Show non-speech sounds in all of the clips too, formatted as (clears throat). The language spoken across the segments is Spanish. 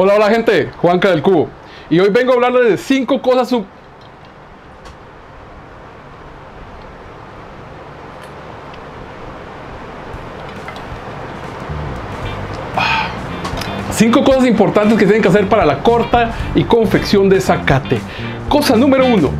Hola, hola gente, Juanca del Cubo. Y hoy vengo a hablarles de cinco cosas sub... Cinco cosas importantes que tienen que hacer para la corta y confección de zacate. Cosa número uno.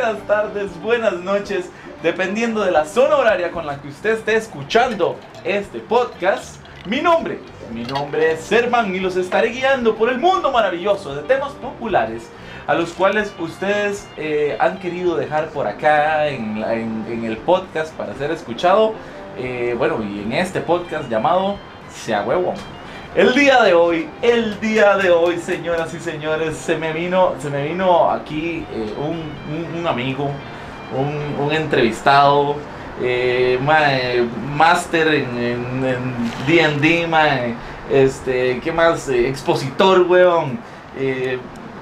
Buenas tardes, buenas noches, dependiendo de la zona horaria con la que usted esté escuchando este podcast. Mi nombre, mi nombre es Servan y los estaré guiando por el mundo maravilloso de temas populares a los cuales ustedes eh, han querido dejar por acá en, el podcast para ser escuchado. Eh, bueno, y en este podcast llamado Sea Huevón. El día de hoy, el día de hoy, señoras y señores, se me vino, se me vino aquí eh, un, un- amigo, un, entrevistado, eh, mae, máster en en- en D&D, mae, este, ¿qué más? Eh, expositor, weón.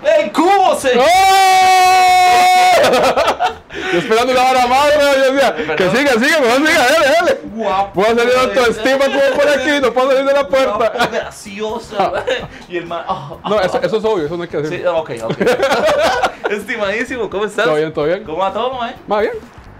Eh, ¡Ey, cubo, se! ¡Oh! (laughs) Yo esperando más, weón, yo decía, que siga, siga, mejor siga, dale, dale. Guapo. Voy a salir de autoestima como por aquí, no puedo salir de la Guapo, puerta. graciosa. y el man. ah, No, ah, eso, eso es obvio, eso no hay que Sí, decir. ok, ok. (laughs) Estimadísimo, ¿cómo estás? Todo bien, todo bien. ¿Cómo va todo, mae? Más bien,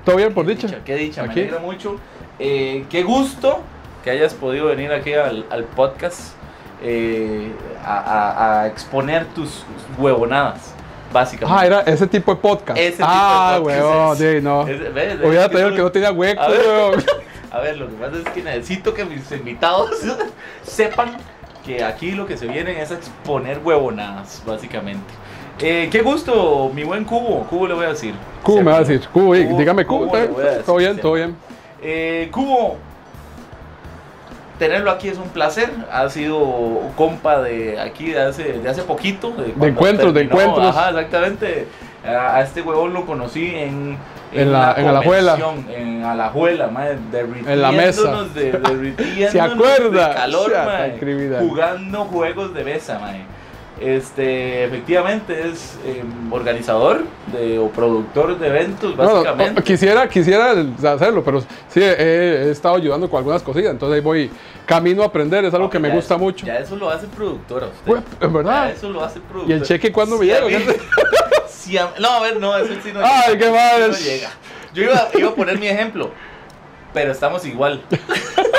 todo bien por dicha. Qué dicha, me alegra mucho. Eh, qué gusto que hayas podido venir aquí al, al podcast eh, a, a- a exponer tus huevonadas, básicamente. Ah, era ese tipo de podcast. Ese tipo ah, de podcast weón, es- sí, no. Es- ¿ves? Hubiera no- que no tenía hueco, A ver. (laughs) A ver, lo que pasa es que necesito que mis invitados (laughs) sepan que aquí lo que se viene es a exponer huevonadas, básicamente. Eh, qué gusto, mi buen Cubo. Cubo le voy a decir. Cubo me va a decir, Cubo, Cubo, dígame Cubo Cubo, bien, decir, todo bien, todo bien. Eh, Cubo, tenerlo aquí es un placer. Ha sido compa de aquí de hace, de hace poquito. cuando encuentros, de encuentros. Ajá, exactamente. A, a este huevón lo conocí en. En la- en Alajuela. En Alajuela, madre, En la mesa. De, (laughs) derritiéndonos ¿Se acuerda? De calor, jugando juegos de mesa, mae. Este, efectivamente es eh, organizador de, o productor de eventos, No, no, básicamente. quisiera, quisiera hacerlo, pero sí, he, he estado ayudando con algunas cosillas, entonces ahí voy camino a aprender, es algo que me gusta eso- mucho. Ya eso lo hace productor a usted. En verdad. Ya eso lo hace productor. ¿Y el cheque cuándo me Sí, llega? mí- (laughs) a- no, a ver, no, eso sí no Ay, llega. qué mal. no llega. Yo iba, iba a poner mi ejemplo, pero estamos igual. (laughs)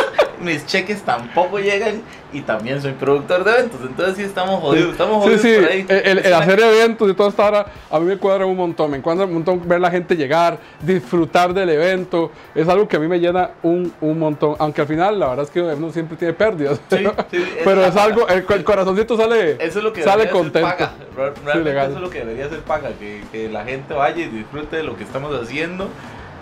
Mis cheques tampoco llegan y también soy productor de eventos, entonces sí estamos jodidos, estamos jodidos sí, por ahí. el, hacer eventos y toda esta hora a mí me cuadra un montón, me cuadra un montón ver la gente llegar, disfrutar del evento, es algo que a mí me llena un, un montón, aunque al final la verdad es que uno siempre tiene pérdidas, Sí, pero es- algo, el, el corazoncito sale, Eso es lo que sale contento. paga. Realmente eso es lo que debería ser paga, que, que la gente vaya y disfrute de lo que estamos haciendo,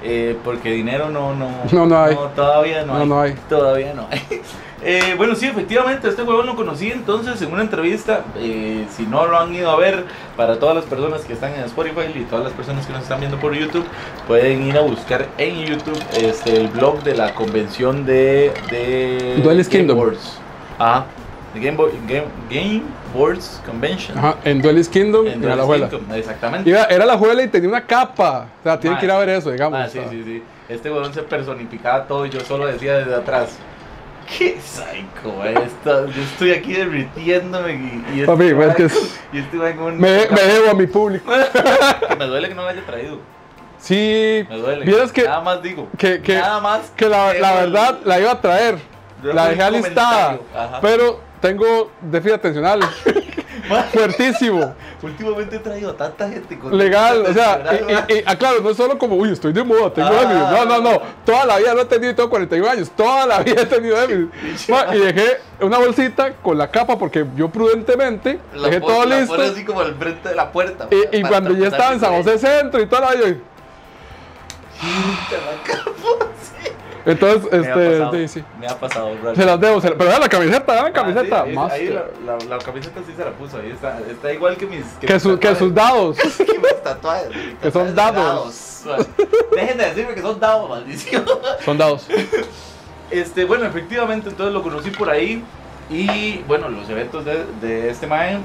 eh, porque dinero no, no, No, no hay. todavía no, No, hay. no hay. Todavía no hay. (laughs) Eh, bueno, sí, efectivamente, este huevón lo conocí entonces en una entrevista. eh, si no lo han ido a ver, para todas las personas que están en Spotify y todas las personas que nos están viendo por YouTube, pueden ir a buscar en YouTube este, el blog de la convención de, de Duelist Kingdom. Ajá, Game, Bo- Game, Game Boards Convention. Ajá, en Duelist Kingdom, En Alajuela. Kingdom, exactamente. Era, era la juela y tenía una capa, o sea, tienen Ah, que ir a ver eso, digamos. Ah, sí, o sea. sí, sí. Este huevón se personificaba todo y yo solo decía desde atrás. Qué psycho, esto- Yo estoy aquí derritiéndome y, y este Papi, es que es- (laughs) y este mae con un- Me, me debo a mi público. (laughs) que me duele que no lo haya traído. Sí, Me duele. vieras que, Nada más digo. que, que, Nada más. que la, la verdad la iba a traer. La dejé alistada. Pero tengo déficit atencional (laughs) fuertísimo. Últimamente he traído a tanta gente con Legal, o sea, y, y, y, ah, no es solo como, uy, estoy de moda, tengo Ah. déficit. No, no, no. Toda la vida lo he tenido y tengo 41 años. Toda la (laughs) vida he tenido déficit. Y dejé una bolsita con la capa porque yo prudentemente La dejé todo la listo. así como al frente de la puerta. Y, cuando ya estaba en San José Centro y toda la vida, yo- entonces, Me ha este, pasado, sí, sí. Me ha pasado, Se las debo, se las- pero vean la camiseta, vean la Ah, camiseta. sí, ahí- que, la, la- la camiseta sí se la puso, ahí está, está igual que mis... que, mis su- que tatuajes. sus dados. (laughs) que mis tatuajes. mis Que son dados. man. Dejen de decirme que son dados, maldición. Son dados. Este, bueno, efectivamente, entonces lo conocí por ahí. Y bueno, los eventos de, de este mae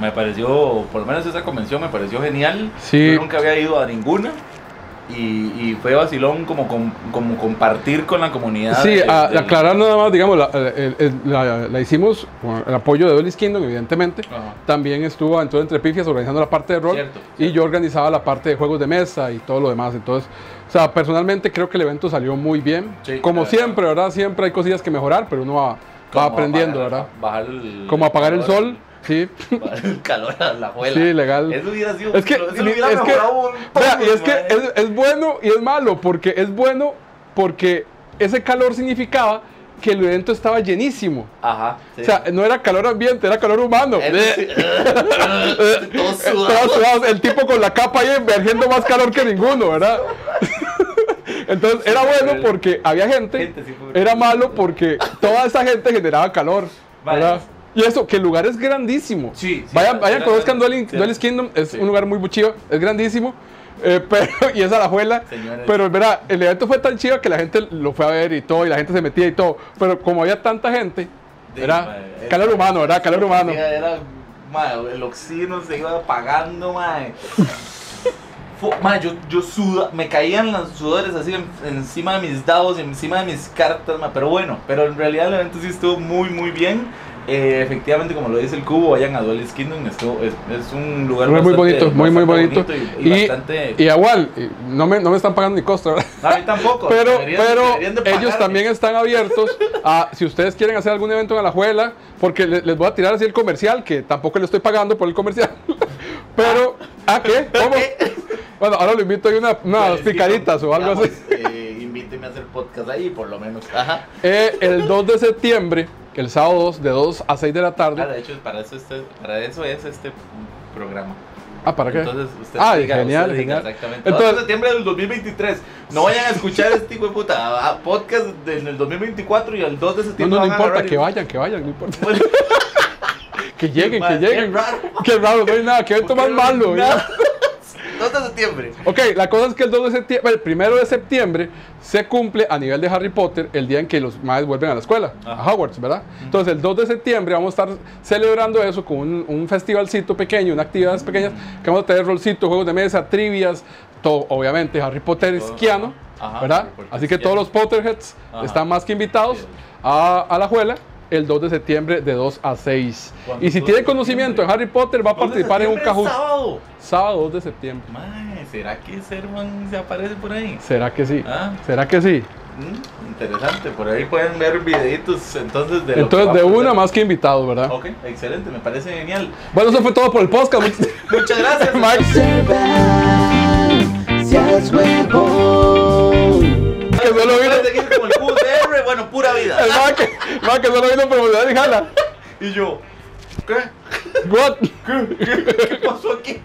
me pareció, por lo menos esa convención me pareció genial. Sí. Yo nunca había ido a ninguna. Y, y fue vacilón como, com- como compartir con la comunidad. Sí, a, aclarar nada más, digamos, la, el- la- la hicimos con el apoyo de Duelist Kingdom, evidentemente. Ajá. También estuvo Aventura Entre Pifias organizando la parte de rol. Cierto, Y yo organizaba la parte de juegos de mesa y todo lo demás. Entonces, o sea, personalmente creo que el evento salió muy bien. Sí, Como verdad. siempre, ¿verdad? Siempre hay cosillas que mejorar, pero uno va, va como aprendiendo, apagar- ¿verdad? Bajar Como apagar el sol, sí. el (laughs) calor a la abuela. Sí, legal. Eso hubiera sido. Es que, eso es hubiera que, mejorado un vea, y es que es, es bueno y es malo, porque es bueno porque ese calor significaba que el evento estaba llenísimo. Ajá. sí. O sea, no era calor ambiente, era calor humano. Eso sí. (laughs) Todo sudado. Todos sudados, el tipo con la capa ahí emergiendo más calor que ninguno, ¿verdad? (laughs) Entonces era bueno porque había gente, Gente, sí, era malo porque toda esa gente generaba calor, ¿verdad? Vale. Y eso, que el lugar es grandísimo. Sí, sí, vayan, era- vayan, era conozcan sí. Duelist Kingdom, es Sí. un lugar muy chido, es grandísimo. eh, (laughs) pero, y es a la juela. Señores. Pero verá, el evento fue tan chido que la gente lo fue a ver y todo, y la gente se metía y todo. Pero como había tanta gente, era calor era- humano, ¿verdad? Calor humano. Era, era, mae, el oxígeno se iba apagando, mae. (laughs) Fu- mae, yo, yo suda, me caían los sudores así en- encima de mis dados, encima de mis cartas, mae, pero bueno, pero en realidad el evento sí estuvo muy, muy bien. Eh, efectivamente, como lo dice el cubo, vayan a Duelist Kingdom, es, es un lugar Muy, bonito, muy, muy bonito. y, y Y, bastante... y igual, no me, no me están pagando ni costo, ¿verdad? No, a mí tampoco. Pero, deberían- pero deberían de ellos también están abiertos a, si ustedes quieren hacer algún evento en Alajuela, porque le- les voy a tirar así el comercial, que tampoco le estoy pagando por el comercial. (laughs) Pero, ¿ah, qué? ¿Cómo? Bueno, ahora lo invito a una, unas picaritas o algo digamos, así. eh, invíteme a hacer podcast ahí, por lo menos. Ajá. Eh, el 2 de septiembre, el sábado 2, de 2 a 6 de la Ah, tarde. de hecho, para eso, este, para eso es este programa. Ah, ¿para qué? Entonces, usted Ah, diga, genial, usted diga genial. Exactamente. Entonces- 2 de septiembre del 2023. No vayan a escuchar (laughs) este hijo de puta podcast en el 2024 y el 2 de No, septiembre. no, no a importa, y- que vayan, que vayan, no importa. Bueno, (laughs) Que lleguen, que lleguen. Qué raro. Qué raro, no hay nada, qué evento más malo. Nada. 2 de septiembre. Ok, la cosa es que el 2 de septiembre, el primero de septiembre se cumple a nivel de Harry Potter el día en que los maestros vuelven a la escuela, Ajá. a Hogwarts, ¿verdad? Entonces el 2 de septiembre vamos a estar celebrando eso con un, un festivalcito pequeño, unas actividades pequeñas, que vamos a tener rolcitos, juegos de mesa, trivias, todo, obviamente Harry Potter esquiano, ajá, ¿verdad? Así que todos los Potterheads Ajá. están más que invitados a la juela el 2 de septiembre de 2 a 6. ¿Cuándo? Y si 2 de tiene conocimiento en? Harry Potter va a 2 de participar en un Kahoot. sábado. Sábado 2 de septiembre. Mae, ¿será que Servan se aparece por ahí? ¿Será que sí? Ah. ¿Será que sí? Mm, interesante, por ahí pueden ver videitos entonces de lo Entonces, de una pasar. más que invitado, ¿verdad? Ok, excelente, me parece genial. Bueno, eso fue todo por el podcast. Much- Muchas gracias. (laughs) Mike, Servan, seas huevón. que solo seguir como el bueno, pura vida. el Mike, Mike que solo vino promocionar y jala. Y yo, ¿qué? What? ¿Qué pasó aquí?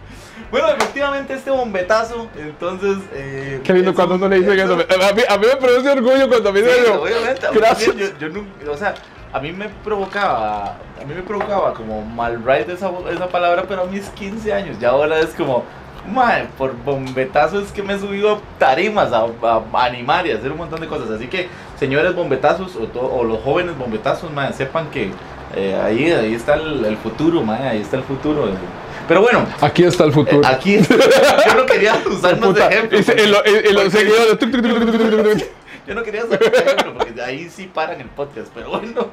Bueno, efectivamente este bombetazo, entonces... Eh, Qué lindo cuando un- uno le dice que eso. eso- A mí, a mí me produce orgullo cuando a mí Sí, me digo, obviamente, mí Gracias. yo, yo nunca, o sea, a mí me provocaba, a mí me provocaba como mal right esa, esa palabra, pero a mis 15 años, ya ahora es como, madre, por bombetazos es que me he subido a tarimas a, a animar y a hacer un montón de cosas, así que, señores bombetazos, o, to- o los jóvenes bombetazos, madre, sepan que eh, ahí, ahí está el, el futuro, madre, ahí está el futuro, pero bueno, Aquí está el eh, futuro. aquí, yo no quería usar más de ejemplo. y los seguidores. yo no quería sacar ese ejemplo porque ahí sí paran el podcast, pero bueno,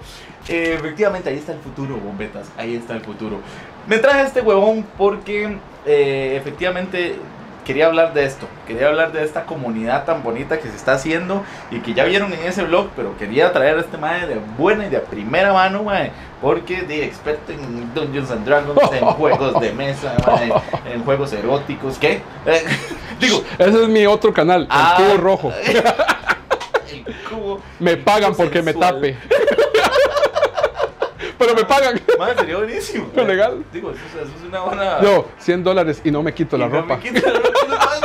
eh, efectivamente ahí está el futuro, bombetas, ahí está el futuro. Me traje este huevón porque eh, efectivamente quería hablar de esto, quería hablar de esta comunidad tan bonita que se está haciendo y que ya vieron en ese blog, pero quería traer a este mae de buena y de primera mano, mae, porque de experto en Dungeons and Dragons, en (laughs) juegos de mesa, mae, en juegos eróticos, ¿qué? Eh, (laughs) digo, Ese es mi otro canal, el Ah. cubo rojo. (laughs) el cubo. Me pagan porque me tape. Pero me pagan. Madre, sería buenísimo. Lo legal. Digo, eso, es- eso es una buena. Yo, 100 dólares y no me quito la no ropa. me quita la ropa,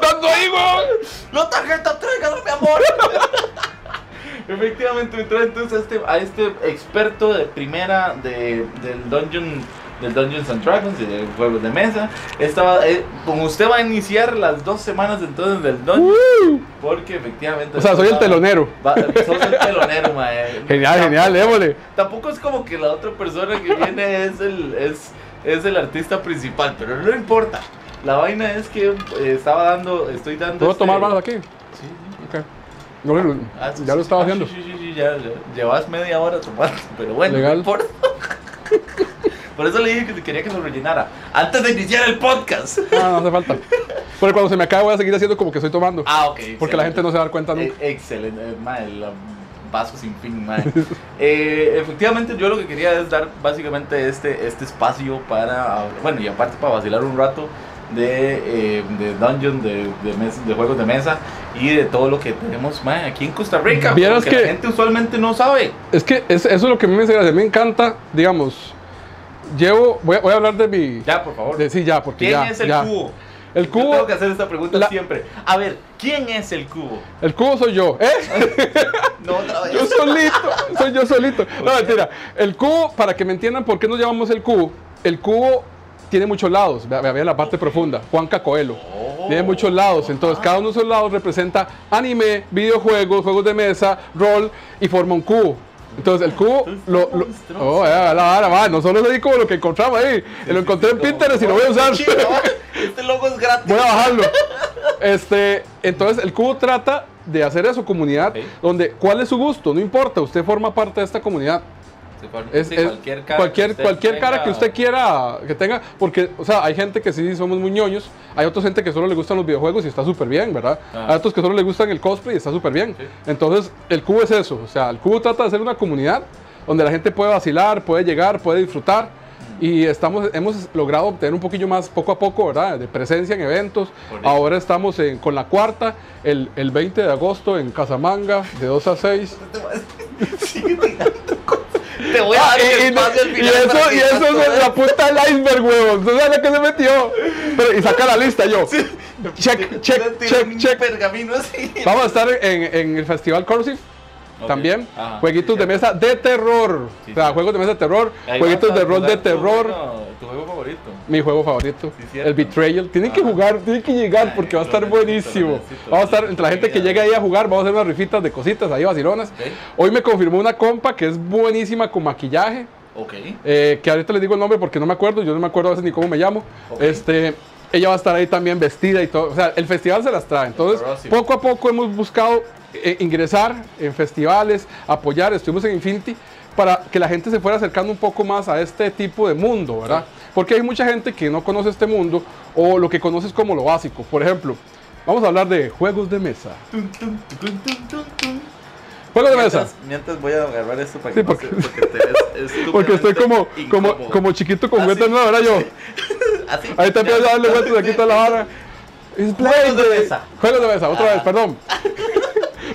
¡Dando ahí, weón! ¡La tarjeta, tráigala, mi amor! (laughs) Efectivamente, me trae entonces a este, a este experto de primera de, del Dungeon del Dungeons and Dragons de juegos de mesa. Estaba, eh, como usted va a iniciar las dos semanas entonces del Dungeon, ¡Woo! porque efectivamente. O sea, soy el telonero. va- sos el telonero, mae. (laughs) Genial, Tampoco- genial, démosle. Tampoco es como que la otra persona que viene es el, es, es el artista principal, pero no importa. La vaina es que eh, estaba dando, estoy dando. ¿Puedo este- tomar más aquí? Sí, sí. Ok. No, Ah, sí, ya lo estaba ah, haciendo. Sí, sí, sí, ya, ya. Llevas media hora tomando, pero bueno, Legal. no importa. (laughs) Por eso le dije que quería que lo rellenara. Antes de iniciar el podcast. Ah, no hace falta. Porque cuando se me acabe voy a seguir haciendo como que estoy tomando. Ah, ok. Porque la gente no se va a dar cuenta nunca. Eh, excelente, eh, mae, el vaso sin fin, mae. (laughs) Eh, efectivamente, yo lo que quería es dar básicamente este, este espacio para, bueno, y aparte para vacilar un rato de, eh, de dungeon, de, de, mes- de juegos de mesa y de todo lo que tenemos mae, aquí en Costa Rica. Vieras que- la gente usualmente no sabe. Es que es- eso es lo que a mí me. Me encanta, digamos. Llevo. Voy a, voy a hablar de mi. Ya, por favor. de- sí, ya, porque ¿Quién ya. es el ya. cubo? El Yo cubo. tengo que hacer esta pregunta la- siempre. A ver, ¿quién es el cubo? El cubo soy yo. ¿Eh? (laughs) No otra vez. Yo solito, soy yo solito. No, mentira. El cubo, para que me entiendan por qué nos llamamos el cubo, el cubo tiene muchos lados. Vea, vea, vea la parte profunda. Juan Cacoelo. Oh. Tiene muchos lados. Entonces, cada uno de esos lados representa anime, videojuegos, juegos de mesa, rol y forma un cubo. Entonces, el cubo. Lo, oh, la va. No solo es ahí como lo que encontramos ahí. lo encontré en Pinterest y lo voy a usar. (laughs) Este logo es gratis. Voy a bajarlo. (laughs) Este, entonces el cubo trata de hacer eso, comunidad, Ok. donde cuál es su gusto, no importa, usted forma parte de esta comunidad. Es, Sí, es- cualquier cara, cualquier, que usted cualquier cara tenga- que usted quiera que tenga, porque, o sea, hay gente que sí somos muy ñoños, hay otra gente que solo le gustan los videojuegos y está súper bien, ¿verdad? Ah. Hay otros que solo le gustan el cosplay y está súper bien. Sí. Entonces, el cubo es eso, o sea, el cubo trata de ser una comunidad donde la gente puede vacilar, puede llegar, puede disfrutar. Y estamos, hemos logrado obtener un poquillo más poco a poco, ¿verdad? De presencia en eventos. Correcto. Ahora estamos en- con la cuarta, el, el 20 de agosto en Casamanga, de 2 a 6. Sigue tirando. Te voy a dar Ah, y, el y- espacio al y final eso, y eso todo es la punta del iceberg, huevón. ¿Tú sabes lo que se metió? Pero, y saca la lista yo. Check, check, check, un check. pergamino así. Vamos a estar en, en el Festival Corsive. También, jueguitos sí, de mesa de terror. Sí, o sea, sí. juegos de mesa de terror, jueguitos de rol de tu terror. Tu juego favorito. Mi juego favorito, el Betrayal. Tienen que jugar, tienen que llegar Ay, porque va a estar buenísimo. necesito, Vamos a estar entre la gente que llega ahí a jugar, vamos a hacer unas rifitas de cositas ahí vacilonas. Hoy me confirmó una compa que es buenísima con maquillaje. Ok. eh, que ahorita les digo el nombre porque no me acuerdo, yo no me acuerdo a veces ni cómo me llamo. Este, ella va a estar ahí también vestida y todo. O sea, el festival se las trae. Entonces, poco a poco hemos buscado eh, ingresar en festivales, apoyar. Estuvimos en Infinity para que la gente se fuera acercando un poco más a este tipo de mundo, ¿verdad? Porque hay mucha gente que no conoce este mundo o lo que conoce es como lo básico. Por ejemplo, vamos a hablar de juegos de mesa. Juegos de mesa. Mientras, voy a agarrar esto para Sí, que no porque- se- porque te ves (laughs) Porque estoy como, como, como chiquito con Así. juguetes nuevos, ¿verdad? Yo. (laughs) Así. Ahí te empiezas a darle vueltas aquí toda la. It's (laughs) Juegos de mesa. Juegos de mesa, otra Ah. vez, perdón.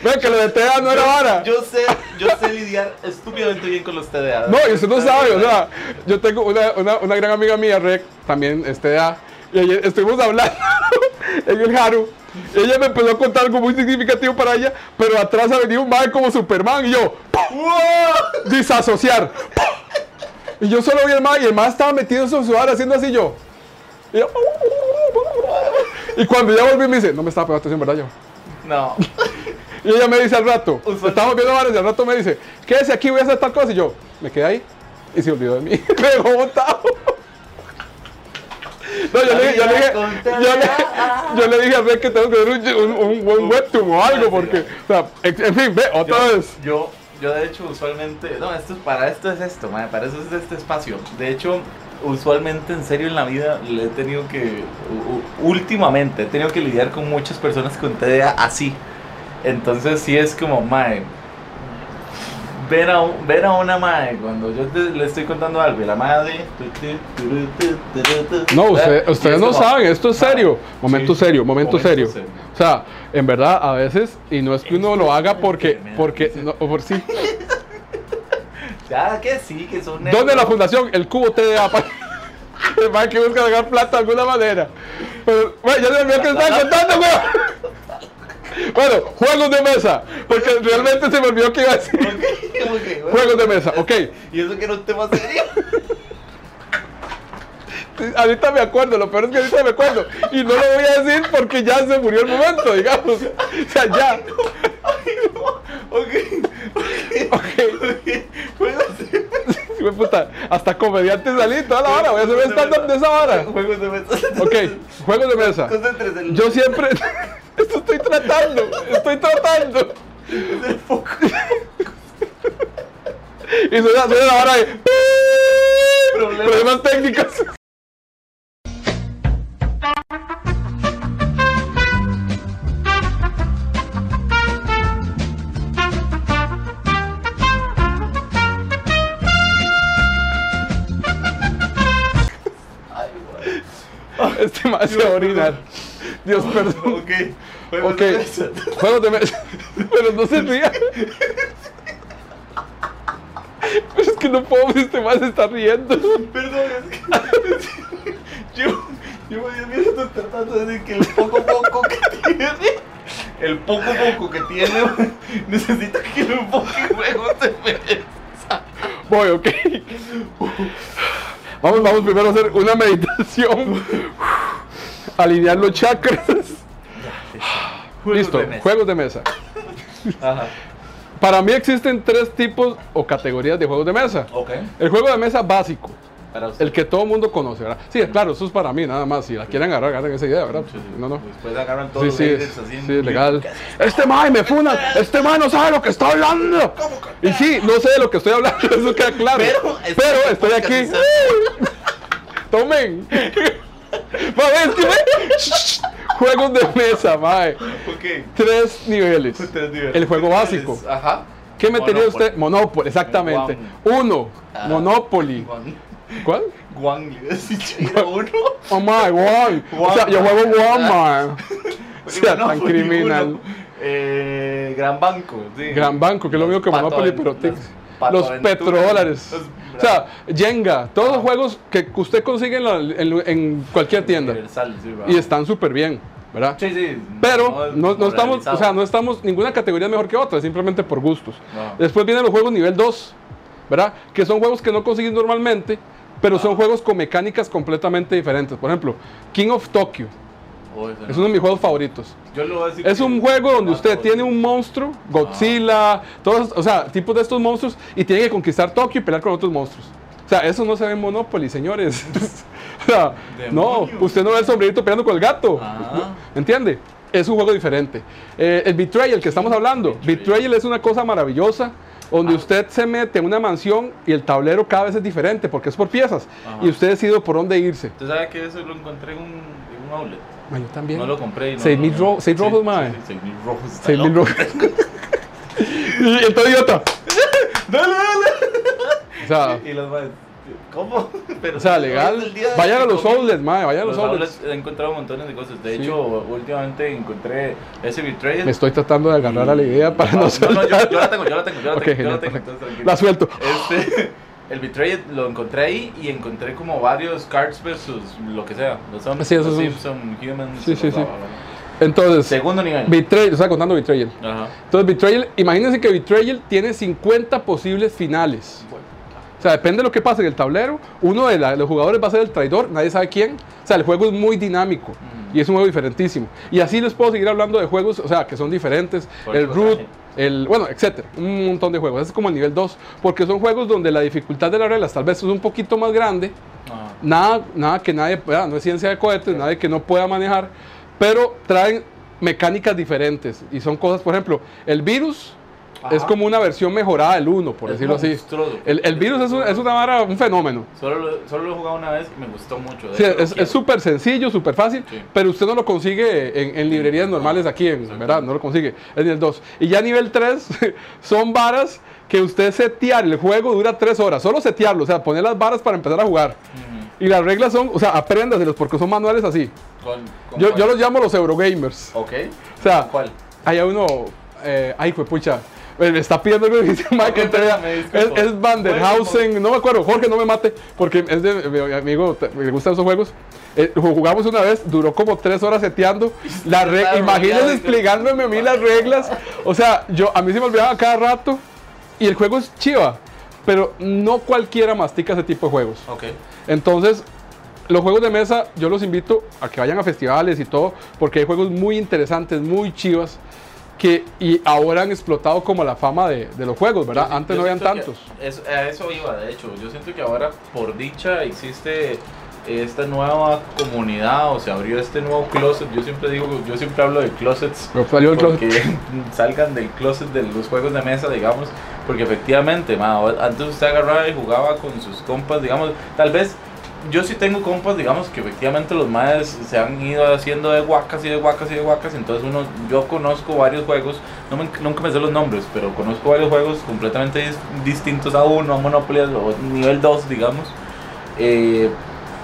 Ven que lo de TDA no era vara. Yo sé, yo sé lidiar estúpidamente bien con los TDA. No, y usted no sabe, o sea, yo tengo una, una, una gran amiga mía, Rec, también es TDA, y ayer estuvimos hablando (laughs) en el Haru. y Ella me empezó a contar algo muy significativo para ella, pero atrás ha venido un man como Superman y yo, ¡Wow! disasociar. Y yo solo vi el man y el man estaba metido en su sudar haciendo así yo. Y, yo, y cuando ya volví me dice, no me estaba pegando atención, ¿verdad yo? No. (laughs) Y ella me dice al rato, estamos viendo bares y al rato me dice, quédese aquí, voy a hacer tal cosa. Y yo, me quedé ahí y se olvidó de mí. (laughs) me dejó botado. No, yo le, dije- yo, le dije, yo, le, yo le dije a Rey que tengo que ver un, un, un, un webtoon o algo, porque, o sea, en fin, ve, otra yo, vez. Yo, yo de hecho usualmente, no, esto es para esto es esto, man, para eso es este espacio. De hecho, usualmente en serio en la vida le he tenido que, últimamente he tenido que lidiar con muchas personas con TDA así. Entonces sí es como, mae, ver a, ver a una mae cuando yo te- le estoy contando algo y la madre... No, usted- ustedes es no como, saben, esto es serio. Momento sí, serio, momento, serio. serio. O sea, en verdad, a veces, y no es que uno lo haga porque, porque, no, por sí. (laughs) Ya que sí, que son... ¿Dónde la fundación? El cubo TDA. (laughs) El man que busca sacar plata de alguna manera. Pero, ya se me que estaba contando, güey. (laughs) Bueno, juegos de mesa. Porque realmente se me olvidó que iba a decir. Bueno. Juegos de mesa, ok. Y eso que era un tema serio. (laughs) Ahorita me acuerdo, lo peor es que ahorita me acuerdo. Y no lo voy a decir porque ya se murió el momento, digamos. O sea, ya. Ok, ok, Ok. ok. Juegos de (laughs) Hijo de puta, hasta comediante salí toda la hora. Voy a hacer un stand-up de esa hora. Juegos de mesa. Ok, juegos de mesa. Yo siempre. (laughs) Esto estoy tratando. Estoy tratando. es el foco. Y suena, suena la hora de. Problemas. Problemas técnicos. Este más se va a orinar. Dios, perdón. Ok. Juegos Ok, de mesa. (laughs) juegos de mesa. Pero no se ría. Pero es que no puedo, este más está riendo. Perdón, es que. (laughs) Yo. Llevo 10 minutos tratando de decir que el poco poco que tiene. El poco poco que tiene. (laughs) Necesita que lo enfoque en juegos de mesa. Voy, ok. Vamos, vamos primero a hacer una meditación. Alinear los chakras. (gasps) Juegos Listo, de juegos de mesa. (laughs) Ajá. Para mí existen tres tipos o categorías de juegos de mesa. El juego de mesa básico, el que todo el mundo conoce, ¿verdad? Sí, claro, eso es para mí nada más. Si la quieren agarrar, agarren esa idea, ¿verdad? Sí, sí. No, no. Después agarran todos Sí, los sí, así legal. Este mae me funa, este mae no sabe lo que está hablando. Y sí, no sé de lo que estoy hablando, (laughs) eso queda claro. Pero estoy Pero aquí. (laughs) Tomen. Va, ven. Juegos de mesa, mae. Ok. Tres niveles. Tres niveles. El juego básico. Ajá. ¿Qué metería Monopoly. usted? Monopoly, exactamente. Uno, Ah. Monopoly. Guan. ¿Cuál? Guan, le uno. Oh my, one. O sea, yo juego one, mae. (laughs) O sea, tan criminal. Eh, Gran Banco, sí. Gran Banco, que es lo mismo que Monopoly, pero Los petrodólares. Los- O sea, Jenga, todos los juegos que usted consigue en, la- en- en cualquier tienda. Y están súper bien, ¿verdad? Sí, sí. Pero no, no estamos, o sea, no estamos, ninguna categoría mejor que otra, simplemente por gustos. No. Después vienen los juegos nivel 2, ¿verdad? Que son juegos que no consigues normalmente, pero Ah. son juegos con mecánicas completamente diferentes. Por ejemplo, King of Tokyo Oh, es no. uno de mis juegos favoritos. Yo le voy a decir Es que- un juego donde Ah, usted tiene un monstruo, Godzilla, todos, o sea, tipos de estos monstruos, y tiene que conquistar Tokio y pelear con otros monstruos. O sea, eso no se ve en Monopoly, señores. (laughs) o sea, no, usted no ve el sombrerito peleando con el gato. Ah. (laughs) ¿Entiende? Es un juego diferente. Eh, el Betrayal que estamos hablando. Betrayal. Betrayal es una cosa maravillosa donde Ah. usted se mete en una mansión y el tablero cada vez es diferente porque es por piezas. Ajá. Y usted decide por dónde irse. ¿Usted sabe que eso lo encontré en un, en un outlet? Ma, yo también. No lo compré. y no- Seis mil no- ro- seis rojos, sí, sí, Seis mil rojos. está Seis mil loco. rojos. (laughs) y todo idiota. (laughs) Dale, dale. O sea, Y los más. ¿Cómo? (laughs) Pero o sea, legal. Vayan a los outlets, mae, vayan a los Los outlets. he encontrado montones de cosas. De Sí. hecho, últimamente encontré ese Betrayal. Me estoy tratando de agarrar a la idea para no, no, no, yo, yo la tengo, yo la tengo, yo la tengo, yo la tengo, entonces. La suelto. Este, el Betrayal lo encontré ahí y encontré como varios cards versus lo que sea. Los, Zom- Sí, esos los son- Simpson, Humans. Sí, sí, bla, sí. bla, bla. Entonces, Segundo nivel. Betrayal, estaba contando Betrayal. Ajá. Entonces, Betrayal, imagínense que Betrayal tiene 50 posibles finales. O sea, depende de lo que pase en el tablero. Uno de la- los jugadores va a ser el traidor, nadie sabe quién. O sea, el juego es muy dinámico y es un juego diferentísimo. Y así les puedo seguir hablando de juegos, o sea, que son diferentes. Por el Root. El, bueno, etcétera. Un montón de juegos. Es como el nivel 2. Porque son juegos donde la dificultad de las reglas tal vez es un poquito más grande. Ajá. Nada, nada que nadie pueda, no es ciencia de cohetes, nadie que no pueda manejar, pero traen mecánicas diferentes y son cosas, por ejemplo, el virus Ajá. es como una versión mejorada del 1, por Es decirlo así. El, el virus es, un- es una vara, un fenómeno. Solo lo, solo lo he jugado una vez y me gustó mucho. Sí, es súper sencillo, súper fácil, Sí. pero usted no lo consigue en, en librerías normales aquí, en. ¿verdad? No lo consigue. Es nivel 2. Y ya nivel 3 (laughs) son varas que usted setear el juego dura 3 horas. Solo setearlo, o sea, poner las varas para empezar a jugar. Y las reglas son, o sea, apréndaselos porque son manuales así. ¿Con, con Yo, yo los llamo los Eurogamers. Ok. O sea, ¿Cuál? hay uno, eh, ay, fue pucha. Me me está pidiendo que Ok, que Es, es Vanderhausen, no me acuerdo, Jorge, no me mate, porque es de mi amigo, me gustan esos juegos. Eh, jugamos una vez, duró como tres horas seteando. (laughs) La re- Claro, imagínense explicándome a mí las reglas. O sea, yo a mí se me olvidaba cada rato y el juego es chiva, pero no cualquiera mastica ese tipo de juegos. Ok. Entonces, los juegos de mesa, yo los invito a que vayan a festivales y todo, porque hay juegos muy interesantes, muy chivas. Que y ahora han explotado como la fama de, de los juegos, ¿verdad? Yo- Antes yo no habían tantos. es- a eso iba, de hecho. Yo siento que ahora, por dicha, existe esta nueva comunidad o se abrió este nuevo closet. Yo siempre digo, yo siempre hablo de closets. Salió el closet. porque (laughs) salgan del closet de los juegos de mesa, digamos, porque efectivamente, ma, antes usted agarraba y jugaba con sus compas, digamos, tal vez yo sí tengo compas, digamos, que efectivamente los madres se han ido haciendo de guacas y de guacas y de guacas, entonces uno, yo conozco varios juegos, no me- nunca me sé los nombres, pero conozco varios juegos completamente dis- distintos a uno, a Monopoly o nivel 2, digamos. Eh,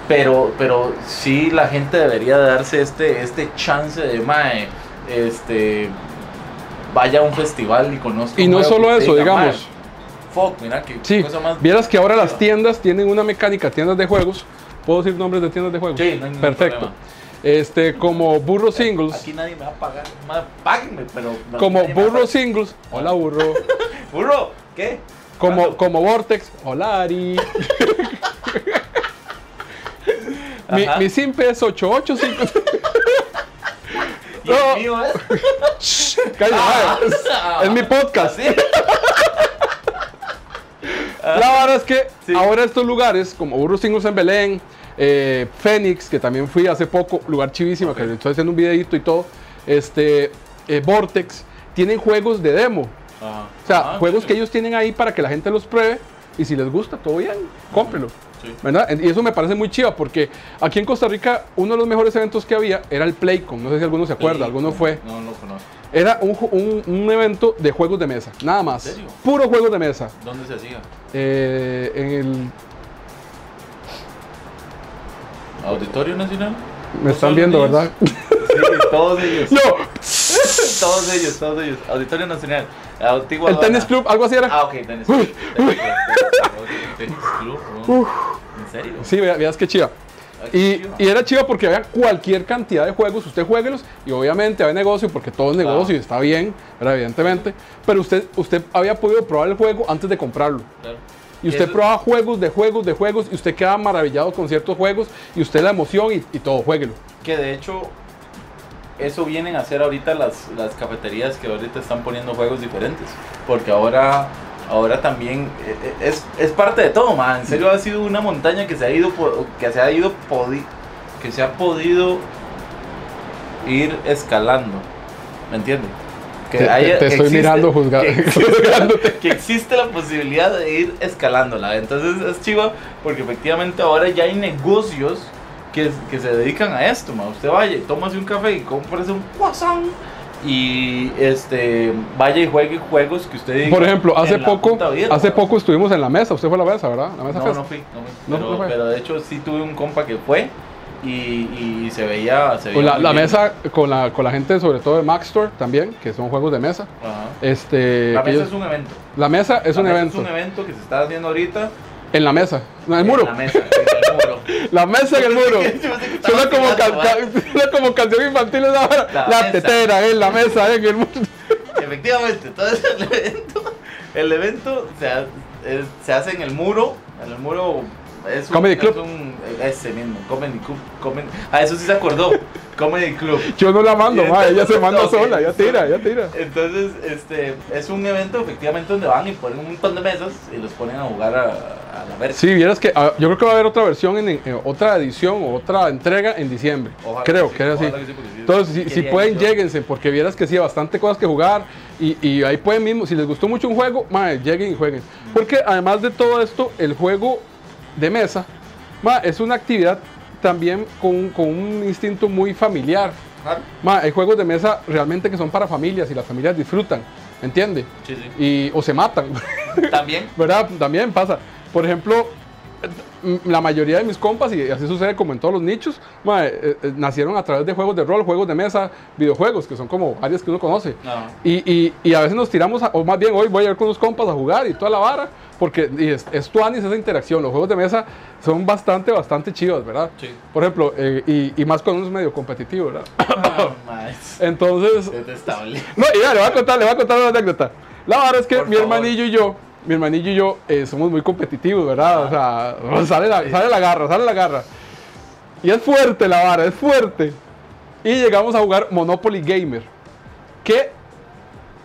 pero, pero sí la gente debería darse este, este chance de mae, este vaya a un festival y conozca Y un no solo eso, diga, digamos. "Mae, Fuck, mira que Sí, cosa más. vieras que ahora las chiva". tiendas tienen una mecánica, tiendas de juegos. ¿Puedo decir nombres de tiendas de juegos? Sí, no hay Perfecto. problema. Este, como Burro Singles. Aquí nadie me va a pagar. Páguenme, pero. no, como Burro. Singles. Hola, Burro. (laughs) Burro, ¿qué? Como, como Vortex. Hola, Ari. (laughs) mi, mi simp es 885. (laughs) Y el mío es. Cállate, Ah. Es mi podcast. ¿Así? (laughs) La verdad es que Sí. ahora estos lugares, como Burro Singles en Belén, eh, Fénix, que también fui hace poco, lugar chivísimo, que le estoy haciendo un videito y todo, este, eh, Vortex, tienen juegos de demo. Ajá. O sea, Ah, juegos sí. que ellos tienen ahí para que la gente los pruebe y si les gusta, todo bien, cómprelo. Sí. ¿verdad? Y eso me parece muy chiva porque aquí en Costa Rica uno de los mejores eventos que había era el Playcon. No sé si alguno se acuerda, alguno fue. No, no lo conozco. Era un, un- un evento de juegos de mesa, nada más. ¿En serio? Puro juegos de mesa. ¿Dónde se hacía? Eh, en el. ¿Auditorio Nacional? Me ¿No están viendo, ¿verdad? Sí, todos ellos. (laughs) ¡No! todos ellos, todos ellos. Auditorio Nacional. Antigua El. Tennis Club, algo así era. Ah, ok, Tennis Club. Uy, Tennis Club. ¿En serio? Sí, vea- veas qué chiva. Y, era chiva porque había cualquier cantidad de juegos, usted jueguelos y obviamente había negocio porque todo es negocio y está bien, ¿verdad? evidentemente. Pero usted, usted había podido probar el juego antes de comprarlo. Claro. Y usted Eso- probaba juegos de juegos de juegos y usted quedaba maravillado con ciertos juegos y usted la emoción y, y todo, jueguelo. Que de hecho, eso vienen a hacer ahorita las, las cafeterías que ahorita están poniendo juegos diferentes. Porque ahora, ahora también eh, eh, es, es parte de todo, man. En serio ha sido una montaña que se ha ido, que se ha ido, que se ha podido ir escalando. ¿Me entiendes? Que Te- haya- estoy mirando juzga- que (laughs) existe- que existe la posibilidad de ir escalándola. Entonces es chiva porque efectivamente ahora ya hay negocios que, que se dedican a esto. ma. Usted vaya y tómase un café y cómprese un croissant y este vaya y juegue juegos que usted Por ejemplo, hace poco, vida, hace poco estuvimos en la mesa, usted fue a la mesa, ¿verdad? La mesa No, no fui, no fui. No, pero, fue. pero de hecho sí tuve un compa que fue y, y se veía, se veía la, la mesa con la, con la gente sobre todo de Max Store también, que son juegos de mesa. Ajá. Este, La mesa ellos- es un evento. la mesa es La un mesa evento. Es un evento que se está haciendo ahorita. En la mesa, en el en muro. La mesa, en el muro. La mesa en el muro. Suena como, can- can- como canción infantil. La La, mesa. tetera en la mesa en el muro. (laughs) Efectivamente, entonces el evento, el evento se, ha- es- se hace en el muro, en el muro es un, Comedy es Club. un- ese mismo, Comedy Club, Comedy- ah, eso sí se acordó, (laughs) Comedy Club. Yo no la mando, ma, ella se manda sola, ya tira, ya tira. Entonces, este, es un evento efectivamente donde van y ponen un montón de mesas y los ponen a jugar a, a la verga. Sí, vieras que ah, yo creo que va a haber otra versión, en, en otra edición o otra entrega en diciembre. Ojalá creo sí, que era así. sí, Entonces, si, pueden, yo. lléguense, porque vieras que sí, hay bastante cosas que jugar. Y, y ahí pueden mismo, si les gustó mucho un juego, ma, lleguen y jueguen. Porque además de todo esto, el juego de mesa ma, es una actividad también con, con un instinto muy familiar. Claro. Ma, hay juegos de mesa realmente que son para familias y las familias disfrutan, ¿entiende? Sí, sí. Y, o se matan. También. (laughs) ¿verdad? También pasa. Por ejemplo, la mayoría de mis compas, y así sucede como en todos los nichos, ma, eh, eh, nacieron a través de juegos de rol, juegos de mesa, videojuegos, que son como áreas que uno conoce. No. Y, y- y a veces nos tiramos, a- o más bien hoy voy a ir con los compas a jugar y toda la vara, porque es, es tuanis esa interacción. Los juegos de mesa son bastante, bastante chidos, ¿verdad? Sí. Por ejemplo, eh, y, y más cuando uno es medio competitivo, ¿verdad? Ah, (coughs) más. Entonces, Detestable. no, y ya, le voy a contar, le voy a contar una anécdota. La verdad es que Por mi favor. hermanillo y yo, mi hermanillo y yo eh, somos muy competitivos, ¿verdad? O sea, (laughs) sale la, sale la garra, sale la garra. Y es fuerte la vara, es fuerte. Y llegamos a jugar Monopoly Gamer. Que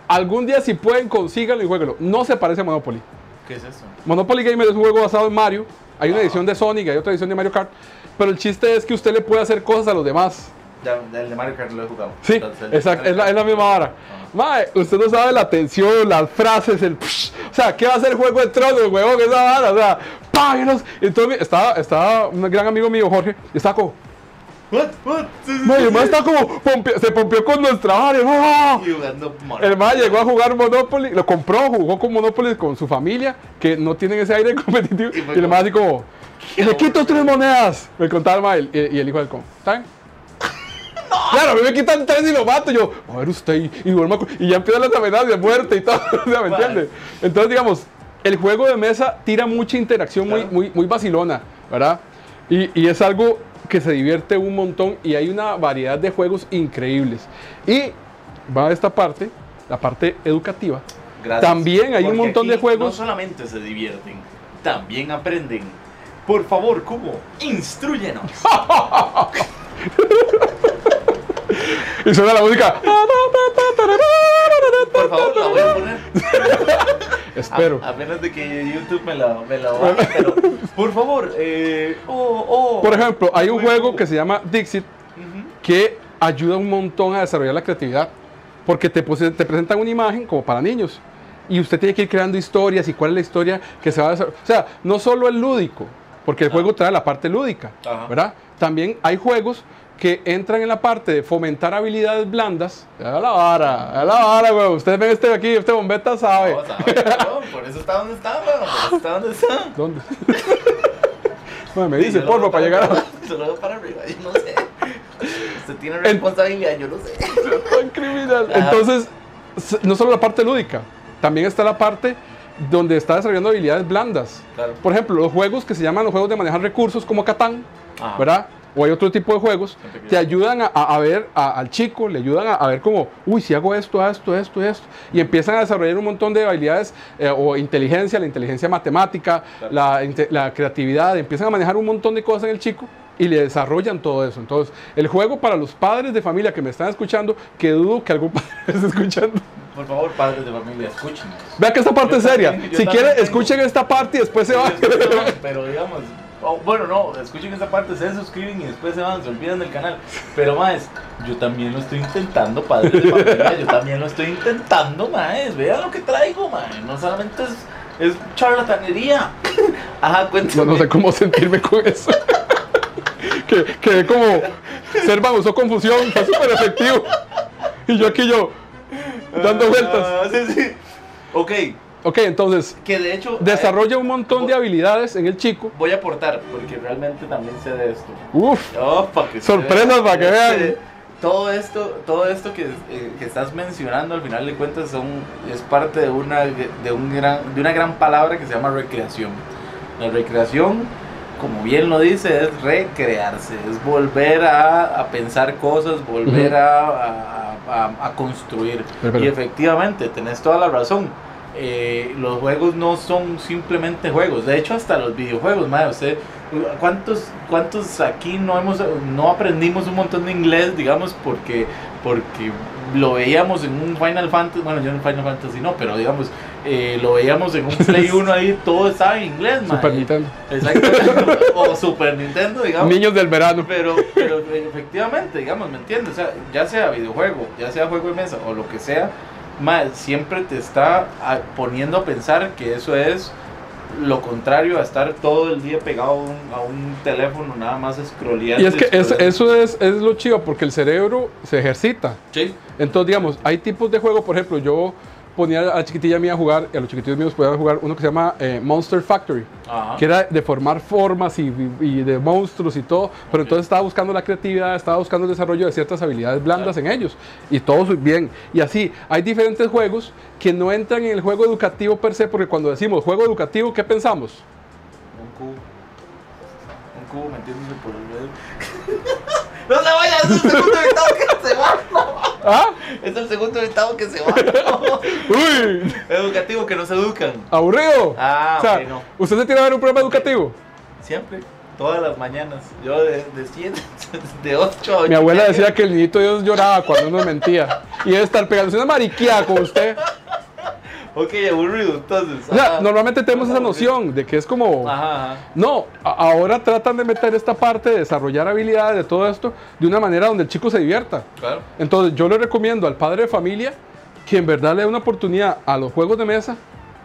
algún día si pueden, consíganlo y jueguenlo. No se parece a Monopoly. ¿Qué es eso? Monopoly Gamer es un juego basado en Mario. Hay una edición de Sonic, hay otra edición de Mario Kart. Pero el chiste es que usted le puede hacer cosas a los demás. Ya, el de Mario Kart lo he jugado. Sí, Entonces, el exacto, es la, es la Kart- misma vara. Ajá. Mae, usted no sabe la tensión, las frases, el psh. O sea, ¿qué va a hacer Juego de Tronos, huevón? Esa vara, o sea, páguenos. Entonces, estaba, estaba un gran amigo mío, Jorge, y estaba como, What? What? Sí, el sí. está como, pompe- se pompeó con nuestra Mario. El mae llegó a jugar Monopoly, lo compró, jugó con Monopoly con su familia, que no tienen ese aire (laughs) competitivo. Y Y el mae así como, le quito tres monedas. Me contaba el mae, y, y el hijo del ¿está (laughs) bien? Claro, a mí me quitan tres y lo mato. Yo, a ver usted, y, con- y ya empiezan las amenazas de muerte y todo. (laughs) o sea, ¿me Vale. entiende? Entonces, digamos, el juego de mesa tira mucha interacción muy, muy, muy vacilona, ¿verdad? Y, y es algo que se divierte un montón y hay una variedad de juegos increíbles. Y va a esta parte, la parte educativa. Gracias. También hay un montón de juegos. No solamente se divierten, también aprenden. Por favor, Cubo, instruyenos. (laughs) Y suena la música. Por favor, la voy a poner. (laughs) Espero. A, apenas de que YouTube me la, me la baje, pero por favor, eh, oh, oh. Por ejemplo, hay un juego que se llama Dixit que ayuda un montón a desarrollar la creatividad. Porque te, te presentan una imagen como para niños. Y usted tiene que ir creando historias y cuál es la historia que se va a desarrollar. O sea, no solo el lúdico, porque el juego trae la parte lúdica, Ajá. ¿verdad? También hay juegos que entran en la parte de fomentar habilidades blandas. A la vara, a la vara, güey. Ustedes ven este de aquí, este bombeta sabe. No, sabe, por eso está donde está, weón, por eso está donde está. ¿Dónde? (laughs) Bueno, me dice, Sí, porfa, para llegar a... Yo lo veo para arriba, yo no sé. Usted tiene responsabilidad, yo no sé. tan criminal. Ajá. Entonces, no solo la parte lúdica, también está la parte donde está desarrollando habilidades blandas. Claro. Por ejemplo, los juegos que se llaman los juegos de manejar recursos como Catán, Ajá. ¿verdad? O hay otro tipo de juegos, te ayudan a, ver a- al chico, le ayudan a, a ver como, uy, si hago esto, esto, esto, esto, y empiezan a desarrollar un montón de habilidades eh, o inteligencia, la inteligencia matemática, Claro. la, creatividad, empiezan a manejar un montón de cosas en el chico y le desarrollan todo eso. Entonces, el juego para los padres de familia que me están escuchando, que dudo que algún (laughs) padre esté escuchando. Por favor, padres de familia, escúchenos. Vea que esta parte Yo es seria. también- Si quieren, escuchen esta parte y después se van. Pero digamos, oh, bueno, no, escuchen esa parte, se suscriben y después se van, se olvidan del canal. Pero más, yo también lo estoy intentando, padres de familia, yo también lo estoy intentando, más. Vean lo que traigo, más. No solamente es, es charlatanería. (laughs) Ajá, No, cuéntame. no sé cómo sentirme con eso. (laughs) que, que como Servan usó confusión, fue súper efectivo. Y yo aquí yo, dando vueltas. Ah, sí, sí. Ok, Ok, entonces, que de hecho. desarrolla un montón de habilidades en el chico. Voy a aportar, porque realmente también sé de esto. Uf, Oh, pa' que Sorpresas para que vean. Este, Todo esto, todo esto que, eh, que estás mencionando al final de cuentas son, es parte de una, de, un gran, de una gran palabra que se llama recreación. La recreación, como bien lo dice, es recrearse, es volver a, a pensar cosas, volver a, a- a- a construir. Y efectivamente, tenés toda la razón. Eh, los juegos no son simplemente juegos. De hecho, hasta los videojuegos, madre, usted, ¿cuántos, cuántos aquí no hemos, no aprendimos un montón de inglés, digamos, porque, porque lo veíamos en un Final Fantasy, bueno, yo en Final Fantasy no, pero digamos, eh, lo veíamos en un Play (laughs) 1 ahí, todo estaba en inglés, madre. Super Nintendo. Exactamente. o Super Nintendo, digamos. Niños del verano. Pero, pero efectivamente, digamos, ¿me entiendes? O sea, ya sea videojuego, ya sea juego de mesa o lo que sea, mae, siempre te está ah, poniendo a pensar que eso es lo contrario a estar todo el día pegado a un, a un teléfono, nada más scrolleando. Y es que es- eso es, es lo chido, porque el cerebro se ejercita. Sí. Entonces, digamos, hay tipos de juego, por ejemplo, yo ponía a la chiquitilla mía a jugar, y a los chiquitillos míos podían jugar uno que se llama eh, Monster Factory, Ajá. que era de formar formas y, de monstruos y todo, pero entonces estaba buscando la creatividad, estaba buscando el desarrollo de ciertas habilidades blandas en ellos, y todo su- bien. Y así, hay diferentes juegos que no entran en el juego educativo per se, porque cuando decimos juego educativo, ¿qué pensamos? Un cubo. Un cubo metiéndose por el medio. (laughs) (laughs) no se vaya, es el segundo invitado que se va. ¿Ah? Es el segundo invitado que se va. (laughs) ¡Uy! Educativo que no se educan. ¡Aburrido! Ah, o sea, ok, no. ¿usted se tiene a ver un programa educativo? Siempre. todas las mañanas. Yo de, de 7, (laughs) de 8 a 8. Mi abuela decía que el niñito Dios lloraba cuando uno mentía. Y debe estar pegándose una mariquía con usted. Ok, aburrido, entonces. O sea, normalmente tenemos esa noción de que es como... Ajá, ajá. No, ahora tratan de meter esta parte de desarrollar habilidades de todo esto de una manera donde el chico se divierta. Claro. Entonces yo le recomiendo al padre de familia que en verdad le dé una oportunidad a los juegos de mesa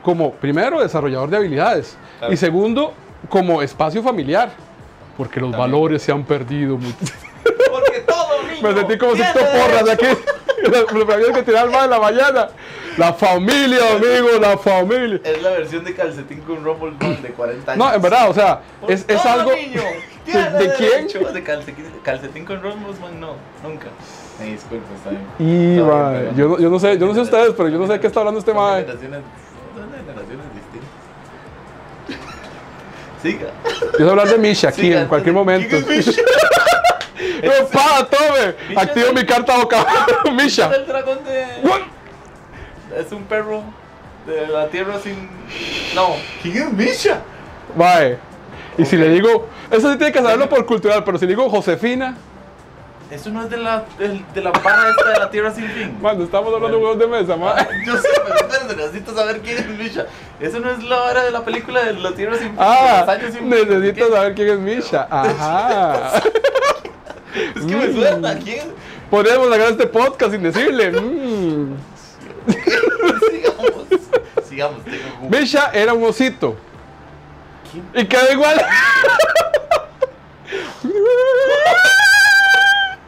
como primero desarrollador de habilidades Claro. y segundo como espacio familiar. Porque los También. valores se han perdido mucho. Porque todo niño. (laughs) Me sentí como si porras de aquí. (laughs) Me había que tirar más en la mañana. La familia, amigo, la familia. Es la versión de calcetín con Rumble Ball de 40 años. No, en verdad, o sea, es, es algo. niño tiene ¿De, de quién? De calcetín, calcetín con Rumble Ball, no, nunca. Me disculpo, está bien. Y, Está bien, yo, no- yo no sé, yo no sé ustedes, pero yo no sé de qué está hablando este Son mae. generaciones, son generaciones distintas. Siga. Empiezo a hablar de Misha aquí Siga, en cualquier momento. (laughs) ¡No, pa, tome! Misha Activo mi carta boca. (laughs) Misha. Es el dragón de. Es un perro de la tierra sin. No. ¿Quién es Misha? Mae. Y si le digo, eso sí tiene que saberlo por cultural, pero si le digo Josefina, Eso no es de la, de la vara esta de la tierra sin fin. cuando estamos hablando de juegos de mesa, mae. Yo sé, pero necesito saber quién es Misha. Eso no es la vara de la película de la tierra sin fin. Ah, de los años sin necesito saber quién es Misha. Ajá. (laughs) Es que me Mm. suena. ¿Quién? Podríamos sacar este podcast sin decirle. mm. Sigamos. Sigamos, tengo. Misha era un osito. ¿Quién? Y quedó igual.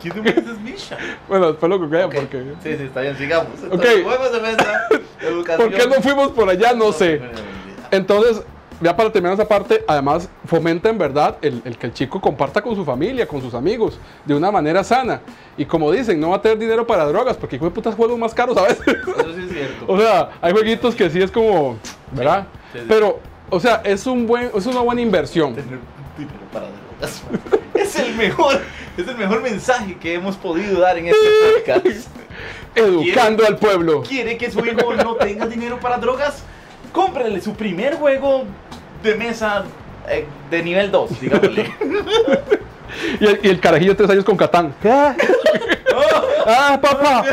¿Quién demonios es Misha? Bueno, después lo que queda, Ok. porque. Sí, sí, está bien, sigamos. Entonces, Ok. Juegos de mesa, educación. (laughs) ¿Por qué no fuimos por allá? No sé. No. Entonces, ya para terminar esa parte, además fomenta en verdad el, el que el chico comparta con su familia, con sus amigos, de una manera sana. Y como dicen, no va a tener dinero para drogas, porque hijo de putas juegos más caros a veces. Eso sí es cierto. (laughs) o sea, hay jueguitos que sí es como, ¿verdad? Sí, sí. Pero, o sea, es, un buen, es una buena inversión. Tener dinero para drogas. (laughs) Es el mejor, es el mejor mensaje que hemos podido dar en este podcast. (laughs) Educando al pueblo. ¿Quiere que su hijo no tenga dinero para drogas? Cómprele su primer juego de mesa eh, de nivel 2, digámosle. (laughs) Y el, y el carajillo de tres años con Catán. ¿Qué? (laughs) (laughs) ¡Ah, papá!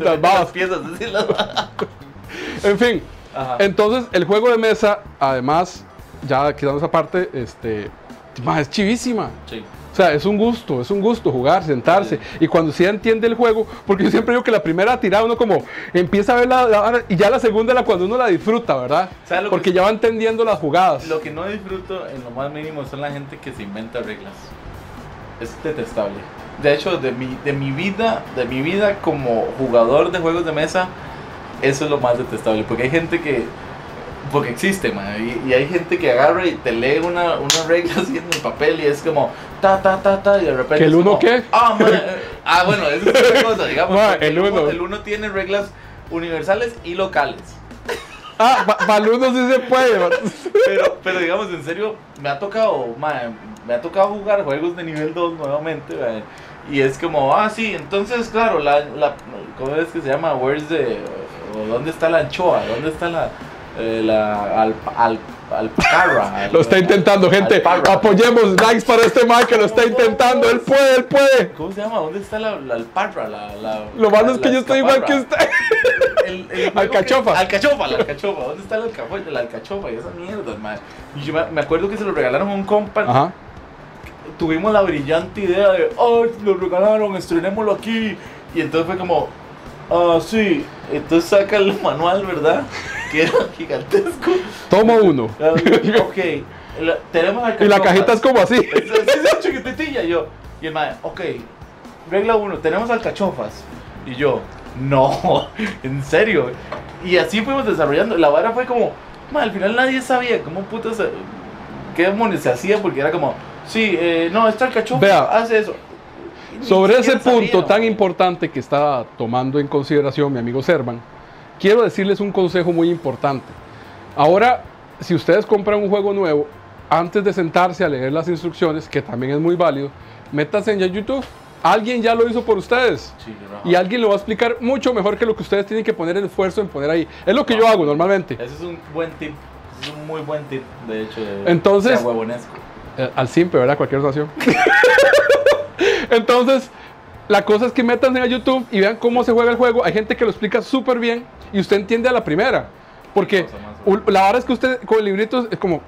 Las babas. piezas, así las- En fin, Ajá. entonces el juego de mesa, además, ya quitando esa parte, este, ma, es chivísima. Sí. O sea, es un gusto, es un gusto jugar, sentarse. Y cuando sí entiende el juego, porque yo siempre digo que la primera tirada uno como empieza a ver la, y ya la segunda la cuando uno la disfruta, ¿verdad? ¿Sabe lo que Porque ya va entendiendo las jugadas. Lo que no disfruto en lo más mínimo son la gente que se inventa reglas. Es detestable. De hecho, de mi, de mi vida, de mi vida como jugador de juegos de mesa, eso es lo más detestable. Porque hay gente que. Porque existe, man. Y, y hay gente que agarra y te lee una, una regla (laughs) así en el papel y es como. Ta, ta, ta, ta. Y de repente. ¿Que el uno como, qué? Ah, man, eh, ah, bueno, eso es otra (laughs) cosa, digamos. El uno. El uno tiene reglas universales y locales. Ah, algunos sí se puede. (laughs) Pero, pero digamos, en serio, me ha tocado, mae, me ha tocado jugar juegos de nivel 2 nuevamente, mae, y es como, ah, sí, entonces, claro, la, la ¿cómo es que se llama? Where's the, o dónde está la anchoa? ¿Dónde está la, eh, la al, al, alpacarra? Lo está intentando, gente. Alparra. Apoyemos likes para este Mike que lo está intentando. Él puede, él puede. ¿Cómo se llama? ¿Dónde está la, la alparra? La, la, Lo malo es que yo estoy igual que usted. El, el Alcachofa. que- alcachofa, la alcachofa. ¿Dónde está la alcachofa? La alcachofa y esa mierda, man. Y yo me, me acuerdo que se lo regalaron a un compa. Ajá. Tuvimos la brillante idea de, ay, lo regalaron, estrenémoslo aquí. Y entonces fue como, ah, sí. Entonces saca el manual, ¿verdad? Que era (laughs) gigantesco. Tomo uno. Ah, ok, (laughs) la- tenemos Y la cajita es como así. Chiquititilla. Yo, y el mae, ok, regla uno, tenemos alcachofas. Y yo, no, (laughs) en serio. Y así fuimos desarrollando. La vara fue como, al final nadie sabía cómo putas, qué demonios se hacía, porque era como, sí, eh, no, esta alcachofa Vea, hace eso. Ni Sobre ese punto tan importante que está tomando en consideración mi amigo Servan, quiero decirles un consejo muy importante. Ahora, si ustedes compran un juego nuevo, antes de sentarse a leer las instrucciones, que también es muy válido, métanse en YouTube. Alguien ya lo hizo por ustedes. Sí, no. Y alguien lo va a explicar mucho mejor que lo que ustedes tienen que poner el esfuerzo en poner ahí. Es lo que yo hago normalmente. Ese es un buen tip, es un muy buen tip, de hecho. De, Entonces- sea. Eh, al simple, ¿verdad? Cualquier nación. (laughs) Entonces, la cosa es que metan a YouTube y vean cómo se juega el juego. Hay gente que lo explica súper bien y usted entiende a la primera. Porque la verdad es que usted con el librito es como...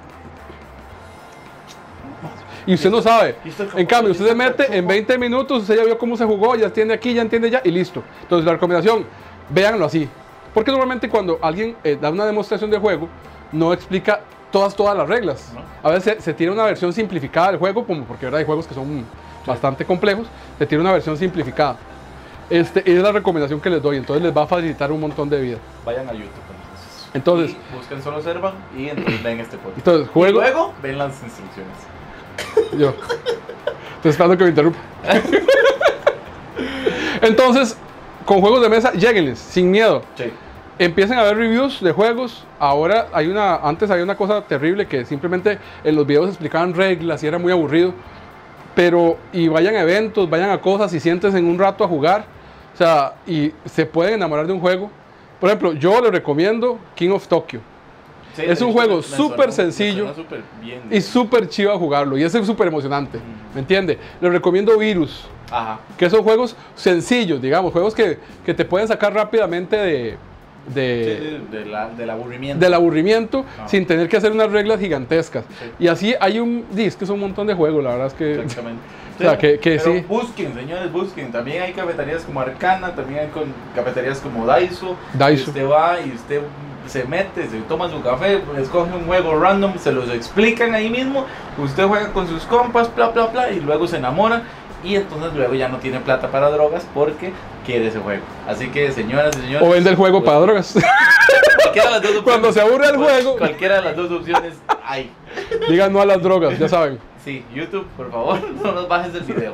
Y usted no sabe. En cambio, usted se mete en 20 minutos, usted ya vio cómo se jugó, ya entiende aquí, ya entiende ya y listo. Entonces la recomendación, véanlo así. Porque normalmente cuando alguien eh, da una demostración de juego, no explica todas, todas las reglas. A veces se, se tiene una versión simplificada del juego, como porque ¿verdad? hay juegos que son bastante complejos, se tiene una versión simplificada. Este, es la recomendación que les doy, entonces les va a facilitar un montón de vida. Vayan a YouTube entonces. Entonces- Y busquen solo Servan y entonces ven este podcast. Entonces, Y juego... luego ven las instrucciones. (laughs) Yo. Estoy esperando que me interrumpa. (laughs) Entonces, con juegos de mesa, lleguenles, sin miedo. Sí. Empiecen a ver reviews de juegos. Ahora hay una, antes había una cosa terrible que simplemente en los videos explicaban reglas y era muy aburrido. Pero, y vayan a eventos, vayan a cosas y siéntense en un rato a jugar. O sea, y se pueden enamorar de un juego. Por ejemplo, yo les recomiendo King of Tokyo. Sí, Es un juego súper sencillo bien. Y súper chido a jugarlo. Y es súper emocionante. ¿Me entiende? Les recomiendo Virus. Ajá. Que son juegos sencillos, digamos. Juegos que, que te pueden sacar rápidamente de, de, Sí, de la- del aburrimiento. del aburrimiento Ajá. sin tener que hacer unas reglas gigantescas. Sí. Y así hay un... Es que es un montón de juegos, la verdad es que... Exactamente. (laughs) O sea, que- que pero sí. Busquen, señores, busquen. También hay cafeterías como Arcana, también hay con cafeterías como Daiso. Daiso. Y usted va y usted se mete, se toma su café, escoge un juego random, se los explican ahí mismo. Usted juega con sus compas, bla, bla, bla, y luego se enamora. Y entonces luego ya no tiene plata para drogas porque quiere ese juego. Así que, señoras y señores. O vende el juego pues, para drogas. Cualquiera de las dos opciones. (laughs) Cuando se aburre el cual- juego. Cualquiera de las dos opciones (laughs) hay. Digan no a las drogas, ya saben. Sí, YouTube, por favor, (laughs) no nos bajes el video.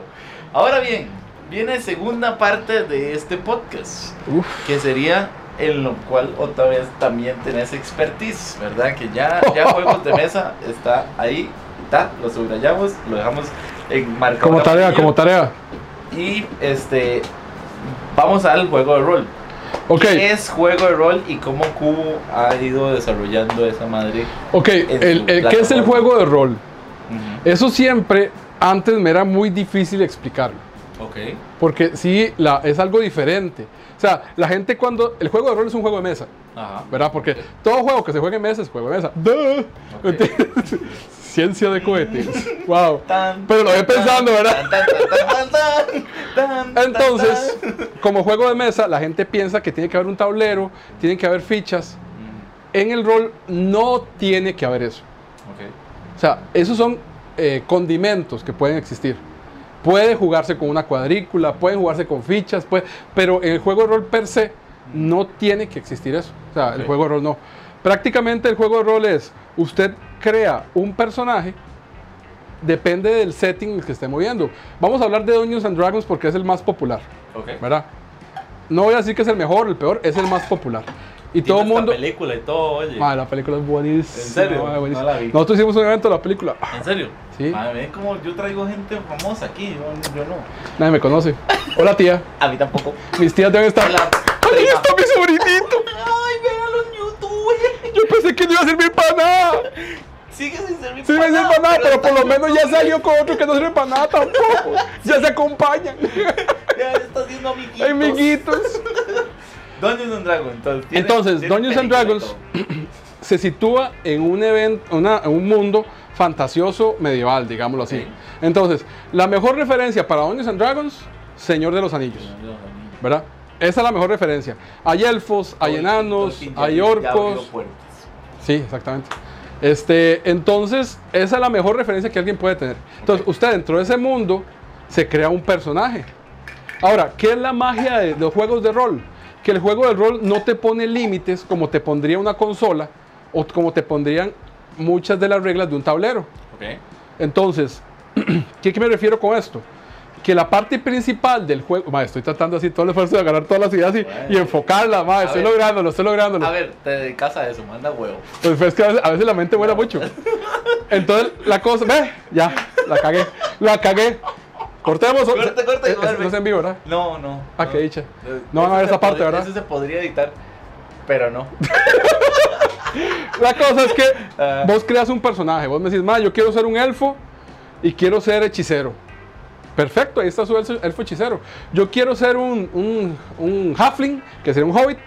Ahora bien, viene segunda parte de este podcast, Uf. que sería en lo cual otra vez también tenés expertise, ¿verdad? Que ya, ya (laughs) juegos de mesa está ahí, está, lo subrayamos, lo dejamos en marcado. Como tarea, como tarea. Y este, vamos al juego de rol. Ok, ¿Qué es juego de rol y cómo Cubo ha ido desarrollando esa madre? ok. El, ¿Qué es el juego de rol? Eso siempre antes me era muy difícil explicarlo. Ok. Porque sí, la, es algo diferente. O sea, la gente cuando... El juego de rol es un juego de mesa, Ajá. ¿verdad? Porque todo juego que se juegue en mesa es juego de mesa. (laughs) Ciencia de cohetes. (laughs) wow. Tan, Pero lo voy pensando, ¿verdad? tan, tan, tan, tan, tan, tan, Entonces, tan. como juego de mesa, la gente piensa que tiene que haber un tablero, tienen que haber fichas. Mm, En el rol no tiene que haber eso. ok. O sea, esos son eh, condimentos que pueden existir. Puede jugarse con una cuadrícula, pueden jugarse con fichas, puede- pero en el juego de rol per se no tiene que existir eso. O sea, el juego de rol no. Prácticamente el juego de rol es, usted crea un personaje, depende del setting en el que esté moviendo. Vamos a hablar de Dungeons and Dragons porque es el más popular, Ok. ¿verdad? No voy a decir que es el mejor, el peor, es el más popular. Y todo el mundo... película y todo, oye. Madre, la película es buenísima. ¿En serio? madre, buenísima. No la vi. Nosotros hicimos un evento de la película. ¿En serio? Sí. Madre, como yo traigo gente famosa aquí, yo, yo no. Nadie me conoce. Hola, tía. A mí tampoco. Mis tías deben estar. Hola, ¡Ahí está mi sobrinito! Ay, véalo en YouTube. Yo pensé que no iba a servir para nada. Sigue sin servir Sí, me sirve para nada, pero por lo menos ya salió con otro que no sirve para nada tampoco. (laughs) Ya se acompañan. Ya está haciendo amiguitos. Amiguitos. (laughs) Dungeons and Dragons, entonces. tiene- Entonces, tiene Dungeons and Dragons (clears throat) se sitúa en un evento, una- en un mundo fantasioso medieval, digámoslo así. Entonces, la mejor referencia para Dungeons and Dragons, Señor de los Anillos. ¿verdad? Esa es la mejor referencia. Hay elfos, hay enanos, hay orcos. Sí, exactamente. Este, entonces, esa es la mejor referencia que alguien puede tener. Entonces, usted dentro de ese mundo se crea un personaje. Ahora, ¿qué es la magia de los juegos de rol? Que el juego de rol no te pone límites como te pondría una consola o como te pondrían muchas de las reglas de un tablero. Ok. Entonces, (clears throat) ¿qué, qué me refiero con esto? Que la parte principal del juego, ma, estoy tratando así todo el esfuerzo de agarrar todas las ideas y, y Bueno. enfocarlas, ma, A estoy ver. lográndolo, estoy lográndolo. A ver, te dedicas a eso, manda huevo. Pues es que a veces, a veces la mente vuela mucho. Entonces, la cosa, ve, ya, la cagué, la cagué. Cortemos. Corte, corte, Es- es- vuelve. no es en vivo, ¿verdad? No, no. Ah, no. qué dicha. Eh, No van a ver esa parte, ¿verdad? Eso se podría editar, pero no. La cosa es que Ah. vos creas un personaje, vos me decís, ma, yo quiero ser un elfo y quiero ser hechicero. Perfecto, ahí está su elfo, elfo hechicero. Yo quiero ser un, un, un halfling, que sea un hobbit,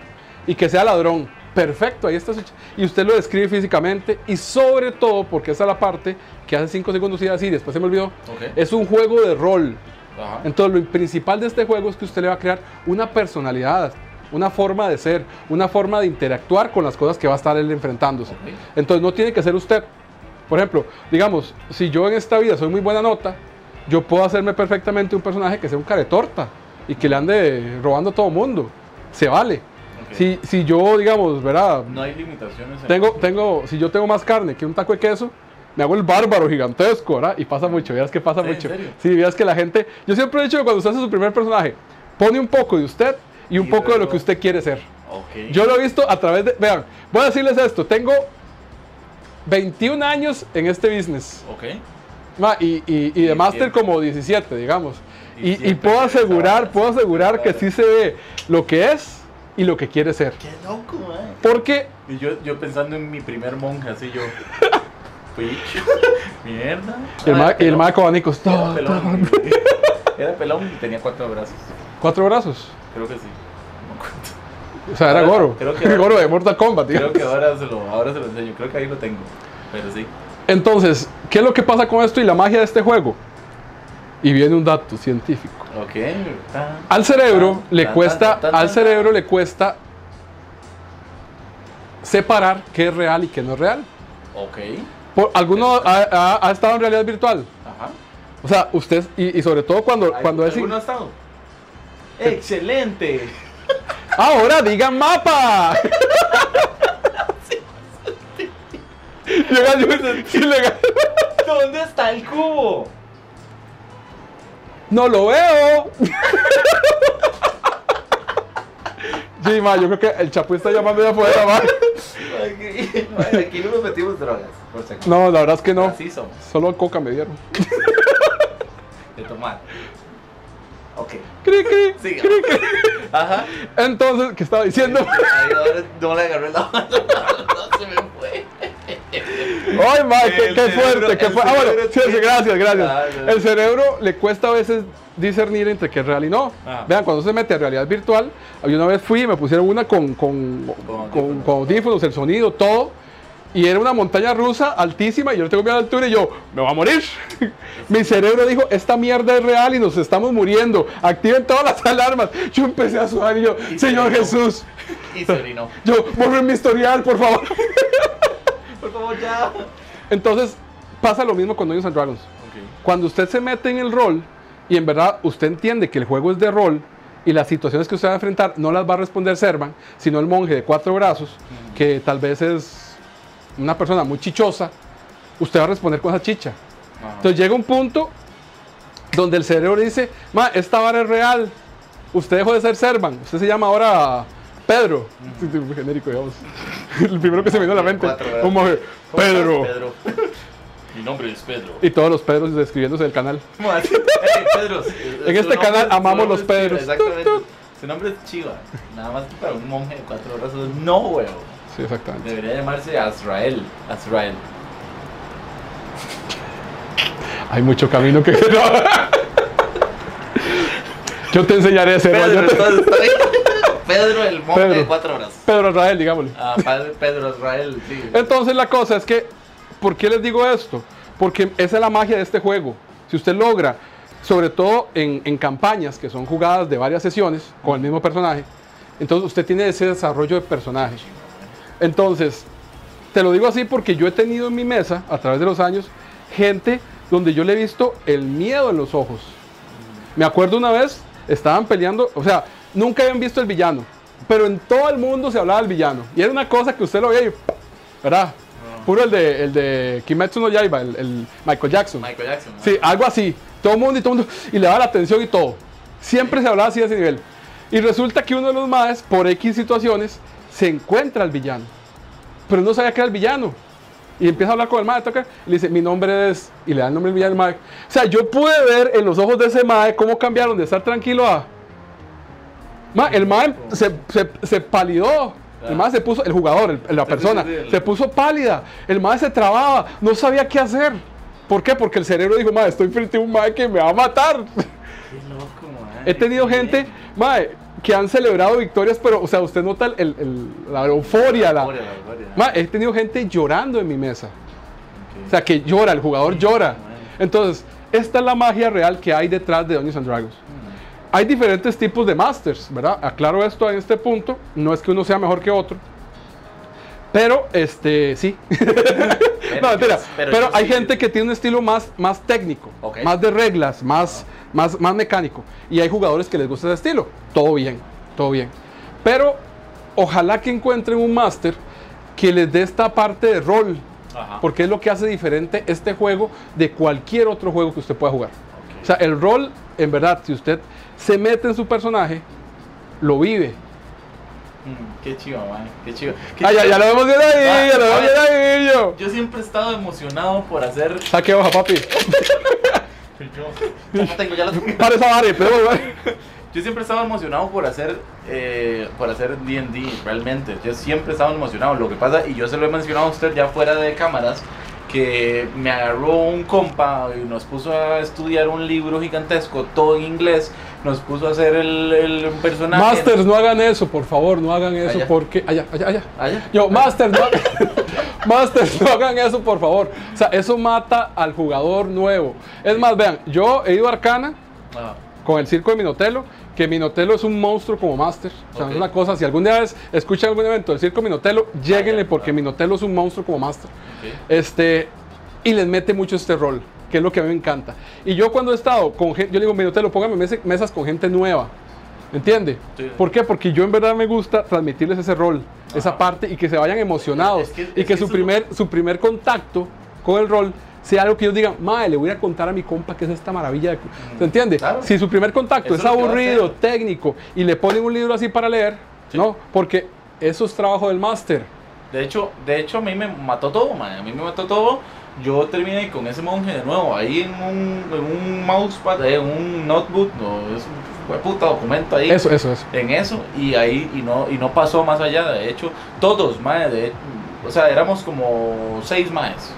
y que sea ladrón. Perfecto, ahí está su... Y usted lo describe físicamente, y sobre todo, porque esa es la parte que hace 5 segundos iba a decir, y después se me olvidó, es un juego de rol. Ajá. Entonces, lo principal de este juego es que usted le va a crear una personalidad, una forma de ser, una forma de interactuar con las cosas que va a estar él enfrentándose. Entonces, no tiene que ser usted. Por ejemplo, digamos, si yo en esta vida soy muy buena nota, yo puedo hacerme perfectamente un personaje que sea un caretorta y que le ande robando a todo mundo. Se vale. Si, si yo, digamos, ¿verdad? No hay limitaciones. en- Tengo, tengo, si yo tengo más carne que un taco de queso, me hago el bárbaro gigantesco, ¿verdad? Y pasa mucho, vieras que pasa ¿Sí? ¿En mucho. Sí, vieras que la gente, yo siempre he dicho que cuando usted hace su primer personaje, pone un poco de usted y un Y poco de lo luego- que usted quiere ser. Ok. Yo lo he visto a través de, vean, voy a decirles esto, tengo 21 años en este business. Ok. Y, y, y de máster como 17, digamos. Y Y, puedo asegurar, puedo asegurar que sí se ve lo que es y lo que quiere ser. Qué loco, eh. Porque Y yo, yo pensando en mi primer monje, así yo. (laughs) Picho. Mierda. y el, Ah, ma, y el pelón. ma con abanicos, Era pelón. (laughs) Era pelón y tenía cuatro brazos. cuatro brazos. Creo que sí. No. O sea, era Ahora- Goro. creo que- (laughs) Goro de Mortal Kombat, Creo digamos. que ahora se, lo, ahora se lo enseño. Creo que ahí lo tengo. Pero sí. Entonces, ¿qué es lo que pasa con esto y la magia de este juego? Y viene un dato científico. Ok. Tan, Al cerebro tan, le cuesta, tan, tan, al cerebro le cuesta separar qué es real y qué no es real. Ok. Por, ¿Alguno ha, ha- ha estado en realidad virtual? Ajá. O sea, usted, y, y sobre todo cuando, cuando es... ¿Alguno ha estado? ¡Excelente! (laughs) ¡Ahora digan mapa! (laughs) ¿Dónde está el cubo? ¡No lo veo! Sí, ma, yo creo que el chapu está llamando de afuera, ma. Aquí, aquí no nos metimos drogas, por si acaso. No, la verdad es que no. Así somos, Solo coca me dieron. de tomar. Ok. Cri, cri. Siga. Ajá. Entonces, ¿qué estaba diciendo? Ahí ahora no le agarré la mano. No se me fue. (laughs) Ay, ma, qué, fuerte, qué fuerte. Ah, bueno, sí, sí, gracias, gracias. Ah. El cerebro le cuesta a veces discernir entre qué es real y no. Ah. Vean, cuando se mete a realidad virtual, yo una vez fui y me pusieron una con, con, Con con, audífonos. con audífonos, el sonido, todo. Y era una montaña rusa altísima y yo tengo miedo a la altura y yo, me voy a morir. (laughs) Mi cerebro dijo, esta mierda es real y nos estamos muriendo. Activen todas las (laughs) alarmas. Yo empecé a sudar y yo, Y Señor se. Jesús, Y se orinó. yo, borren mi historial, por favor. Por favor, ya. Entonces, pasa lo mismo con Dungeons and Dragons. Cuando usted se mete en el rol y en verdad usted entiende que el juego es de rol y las situaciones que usted va a enfrentar no las va a responder Servan, sino el monje de cuatro brazos, que tal vez es una persona muy chichosa, usted va a responder con esa chicha. Ajá. Entonces llega un punto donde el cerebro dice, ma, esta vara es real, usted dejó de ser Servan, usted se llama ahora Pedro, Sí, sí, muy genérico, digamos. (laughs) El primero que se me vino a la mente, Cuatro brazos. un monje, ¿Cómo estás, Pedro. Pedro. Mi nombre es Pedro. Y todos los Pedros describiéndose del canal. ¿Cómo así? Ey, Pedro. su- En este canal amamos los Pedros. Exactamente. Su nombre es Chiva. Nada más que para un monje de cuatro brazos. No, huevo. Sí, exactamente. Debería llamarse Azrael. Azrael. Hay mucho camino que... (laughs) Yo te enseñaré a hacer. Pedro, Pedro, el monje Pedro. de cuatro brazos. Pedro Israel, digámosle. Ah, padre Pedro Azrael, sí. Entonces la cosa es que, ¿por qué les digo esto? Porque esa es la magia de este juego. Si usted logra, sobre todo en, en campañas que son jugadas de varias sesiones con el mismo personaje, entonces usted tiene ese desarrollo de personaje. Entonces, te lo digo así porque yo he tenido en mi mesa, a través de los años, gente donde yo le he visto el miedo en los ojos. Me acuerdo una vez, estaban peleando, o sea, nunca habían visto el villano, pero en todo el mundo se hablaba del villano. Y era una cosa que usted lo veía y, ¿verdad? Puro el de, el de Kimetsu no Yaiba, el, el Michael Jackson. Michael Jackson. ¿no? Sí, algo así. Todo el mundo y todo el mundo. Y le daba la atención y todo. Siempre se hablaba así de ese nivel. Y resulta que uno de los maes, por X situaciones, se encuentra al villano. Pero no sabía que era el villano. Y empieza a hablar con el mae, toca, y le dice, mi nombre es, y le da el nombre del villano al. O sea, yo pude ver en los ojos de ese mae cómo cambiaron de estar tranquilo a... Ma, el mae se, se, se palidó. El mae se puso, el jugador, el- la sí, persona, sí, sí, el- se puso pálida. El mae se trababa, no sabía qué hacer. ¿Por qué? Porque el cerebro dijo, mae, estoy frente a un mae que me va a matar. Qué loco, mae. He tenido gente, mae, que han celebrado victorias, pero, o sea, usted nota el- la euforia. La, Euforia, la euforia. Mae, he tenido gente llorando en mi mesa. O sea, que llora, el jugador llora. Entonces, esta es la magia real que hay detrás de Dungeons and Dragons. Hay diferentes tipos de masters, ¿verdad? Aclaro esto en este punto. No es que uno sea mejor que otro. Pero, este, sí. (laughs) no, mentira. pero Pero, yo hay sí. gente que tiene un estilo más, más técnico, más de reglas, más, más, más mecánico. Y hay jugadores que les gusta ese estilo. Todo bien, todo bien. Pero ojalá que encuentren un máster que les dé esta parte de rol. Ajá. Porque es lo que hace diferente este juego de cualquier otro juego que usted pueda jugar. O sea, el rol, en verdad, si usted se mete en su personaje, lo vive. Mm, Qué chido, man. Qué chido. Qué Ah, ya, chido. ya lo vemos bien ahí, Ah, ya lo vemos bien ahí, yo. Yo siempre he estado emocionado por hacer. Saque hoja, papi. (laughs) Ya la tengo, ya la tengo. Para esa vara, pero Yo siempre he estado emocionado por hacer eh, por hacer D&D, realmente. Yo siempre he estado emocionado. Lo que pasa, y yo se lo he mencionado a usted ya fuera de cámaras, que me agarró un compa y nos puso a estudiar un libro gigantesco, todo en inglés. Nos puso a hacer el, el personaje. Masters, no hagan eso, por favor, no hagan eso Allá. porque. Allá, allá, allá. Allá. Yo, Masters, no, (laughs) Masters, no hagan eso, por favor. O sea, eso mata al jugador nuevo. Es más, vean, yo he ido a Arcana Ah, con el circo de Minotelo, que Minotelo es un monstruo como Master. O sea, es una cosa, si algún día vez escuchan algún evento del circo Minotelo, lléguenle ya, porque. Minotelo es un monstruo como Master. ok. Este, y les mete mucho este rol, que es lo que a mí me encanta. Y yo cuando he estado con gente, yo le digo, Minotelo, póngame mes- mesas con gente nueva. ¿Entiende? Sí. ¿Por qué? Porque yo en verdad me gusta transmitirles ese rol, esa parte y que se vayan emocionados. Es que- y es que que su primer, su primer contacto con el rol sea algo que ellos digan, madre, le voy a contar a mi compa que es esta maravilla. de-". ¿Se entiende? claro. Si su primer contacto Eso es aburrido, técnico, y le ponen un libro así para leer, Sí. ¿no? Porque eso es trabajo del máster. De hecho, de hecho a mí me mató todo, man. A mí me mató todo. Yo terminé con ese monje de nuevo, ahí en un, en un mousepad, eh, en un notebook, no, es un fue puta documento ahí. Eso, eso, eso. En eso, y ahí, y no, y no pasó más allá, de hecho, todos, mae, de, o sea, éramos como seis maes.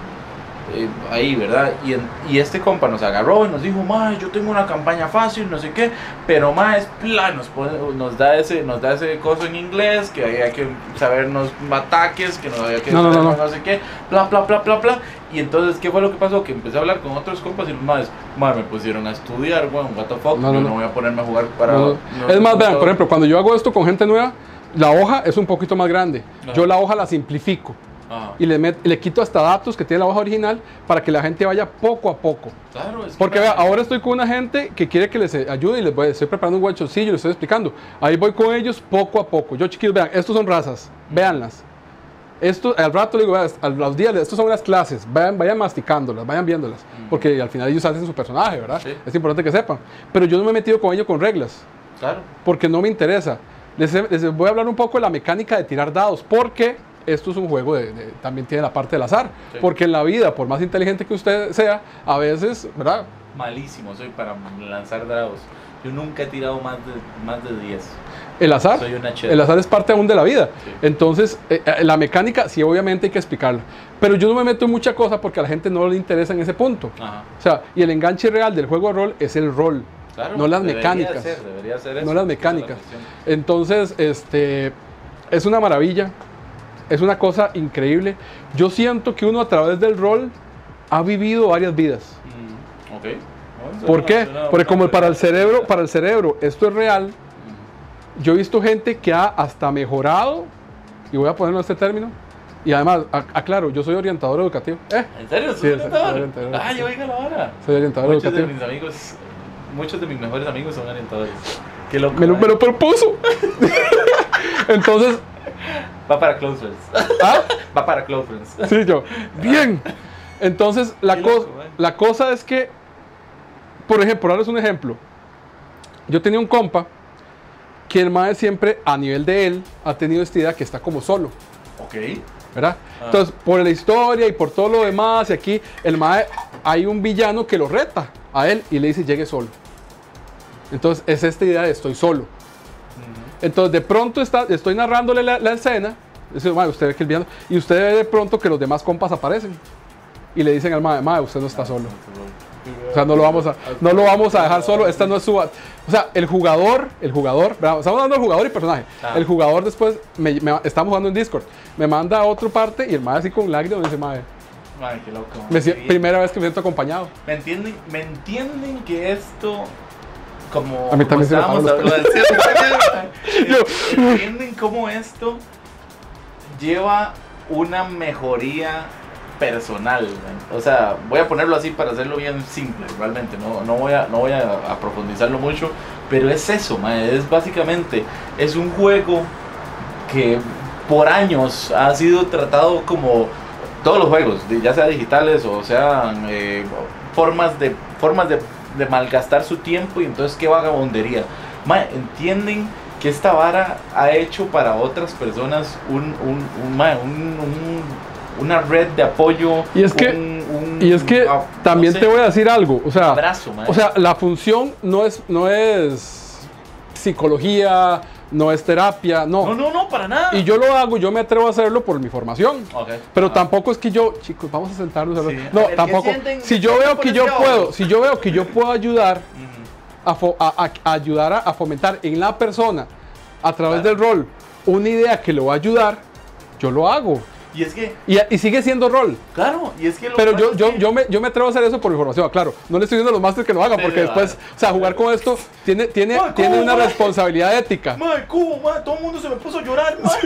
Eh, ahí, ¿verdad? Y, en- y este compa nos agarró y nos dijo, mae, yo tengo una campaña fácil, no sé qué, pero mae, es plan, nos, pone- nos da ese, nos da ese coso en inglés, que había que sabernos ataques, que no había que No, no, no, no. sé qué, bla, bla, bla, bla, bla. Y entonces, ¿qué fue lo que pasó? Que empecé a hablar con otros compas y los maes, mae, me pusieron a estudiar, weón, what the fuck, yo no. voy a ponerme a jugar para... Es más, vean, por ejemplo, cuando yo hago esto con gente nueva, la hoja es un poquito más grande. Yo la hoja la simplifico Ajá. y le, met- le quito hasta datos que tiene la hoja original para que la gente vaya poco a poco. Claro, es que Porque vea, ahora estoy con una gente que quiere que les eh, ayude y les voy, estoy preparando un guachoncillo, les estoy explicando. Ahí voy con ellos poco a poco. Yo, chiquillos, vean, estos son razas, véanlas. Esto, al rato le digo, "Vea, a los días, estos son unas clases, vayan, vayan masticándolas, vayan viéndolas. Porque al final ellos hacen su personaje, ¿verdad? Sí. Es importante que sepan. Pero yo no me he metido con ellos con reglas Claro. porque no me interesa. Les, les voy a hablar un poco de la mecánica de tirar dados, porque esto es un juego de, de- también tiene la parte del azar. Sí. Porque en la vida, por más inteligente que usted sea, a veces, ¿verdad? Malísimo soy para lanzar dados. Yo nunca he tirado más de, más de 10. El azar, Soy una el azar es parte aún de la vida. Sí. Entonces, eh, eh, la mecánica, sí, obviamente hay que explicarla. Pero yo no me meto en mucha cosa porque a la gente no le interesa en ese punto. Ajá. O sea, y el enganche real del juego de rol es el rol. Claro, No las debería mecánicas. ser, debería ser no eso. las Esa mecánicas. la. Entonces, este, es una maravilla, es una cosa increíble. Yo siento que uno a través del rol ha vivido varias vidas. Mm, ¿Por qué? Porque como para el cerebro, para el cerebro esto es real. Yo he visto gente que ha hasta mejorado, y voy a ponerlo en este término, y además, aclaro, yo soy orientador educativo. Eh, ¿En serio? ¿Soy orientador? soy orientador. Ah, yo oiga la hora. soy orientador Muchos de mis amigos, muchos de mis mejores amigos son orientadores. Qué loco. Me lo, ¿eh? me lo propuso. (laughs) Entonces, Va para Close Friends. ¿ah? Va para Close Friends. Sí, yo. Bien. Entonces, la, co- loco, la cosa es que, por ejemplo, ahora es un ejemplo. Yo tenía un compa que el mae siempre, a nivel de él, ha tenido esta idea que está como solo, Ok. ¿verdad? Ah. Entonces, por la historia y por todo lo demás, y aquí, el mae, hay un villano que lo reta a él y le dice, llegue solo. Entonces, es esta idea de estoy solo. Entonces, de pronto está, estoy narrándole la, la escena. Dice, "Mae, usted ve que el villano. Y usted ve de pronto que los demás compas aparecen. y le dicen al mae, mae, usted no está solo. O sea, no lo vamos a, no lo vamos a dejar solo. Esta no es su. O sea, el jugador, el jugador, estamos hablando del jugador y personaje. Ah. El jugador después, me, me- estamos jugando en Discord, me manda a otra parte y el mae así con lágrimas me dice, mae, Mae, qué loco. me primera vez que me siento acompañado. ¿Me entienden, ¿Me entienden que esto, como, A mí como se estábamos hablando, ¿entienden cómo esto lleva una mejoría personal? man? O sea, voy a ponerlo así para hacerlo bien simple, realmente, no, no voy, a, no voy a, a profundizarlo mucho, pero es eso, man, es básicamente, es un juego que por años ha sido tratado como todos los juegos, ya sea digitales o sean eh, formas de formas de, de malgastar su tiempo y entonces qué vagabondería. Ma, entienden que esta vara ha hecho para otras personas un, un, un- ma, un- un- una red de apoyo. Y es que- Y es que ah, también no te voy a decir algo, o sea, abrazo, o sea, la función no es, no es psicología, no es terapia, no, no, no, para nada. Y yo lo hago, yo me atrevo a hacerlo por mi formación. Pero Ah. tampoco es que yo, chicos, vamos a sentarnos a hablar. Sí. A No, ver, ¿qué tampoco. Si ¿Qué yo veo que yo puedo, si yo veo que yo puedo ayudar a, fo- a- a- a ayudar a, a fomentar en la persona a través Claro. del rol una idea que lo va a ayudar, yo lo hago. Y es que, Y, y sigue siendo rol. claro, y es que lo Pero yo, yo, que- yo, me, yo me atrevo a hacer eso por mi formación. Claro, no le estoy diciendo a los másteres que lo hagan, porque después, o sea, jugar con esto tiene, tiene, tiene ¿cómo, una responsabilidad ética. Mae, cubo, todo el mundo se me puso a llorar, (laughs) mae.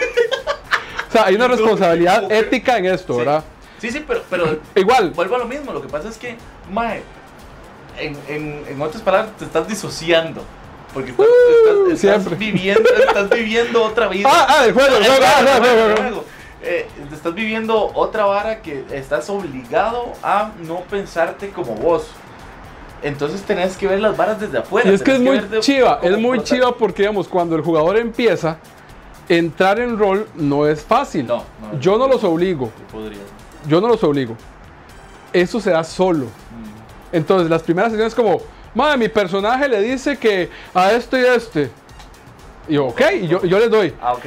O sea, hay una responsabilidad ética en esto, Sí. ¿verdad? Sí, sí, pero, pero Igual, vuelvo a lo mismo. Lo que pasa es que, mae, en, en, en otras palabras, te estás disociando. Porque estás, estás- estás siempre. viviendo, estás viviendo otra (laughs) vida. Ah, ah, el juego, el juego, ah, juego, ah, el ah, juego, ah, el ah. juego. Te estás viviendo otra vara que estás obligado a no pensarte como vos. Entonces tenés que ver las varas desde afuera. Y es que es muy de- chiva, es muy chiva porque, digamos, cuando el jugador empieza, entrar en rol no es fácil. No, no, yo no los obligo, Yo podría. yo no los obligo. Eso se da solo. Mm. Entonces, las primeras sesiones como, madre, mi personaje le dice que a este y a este. Y yo, ok, y yo, yo les doy. Ah, ok.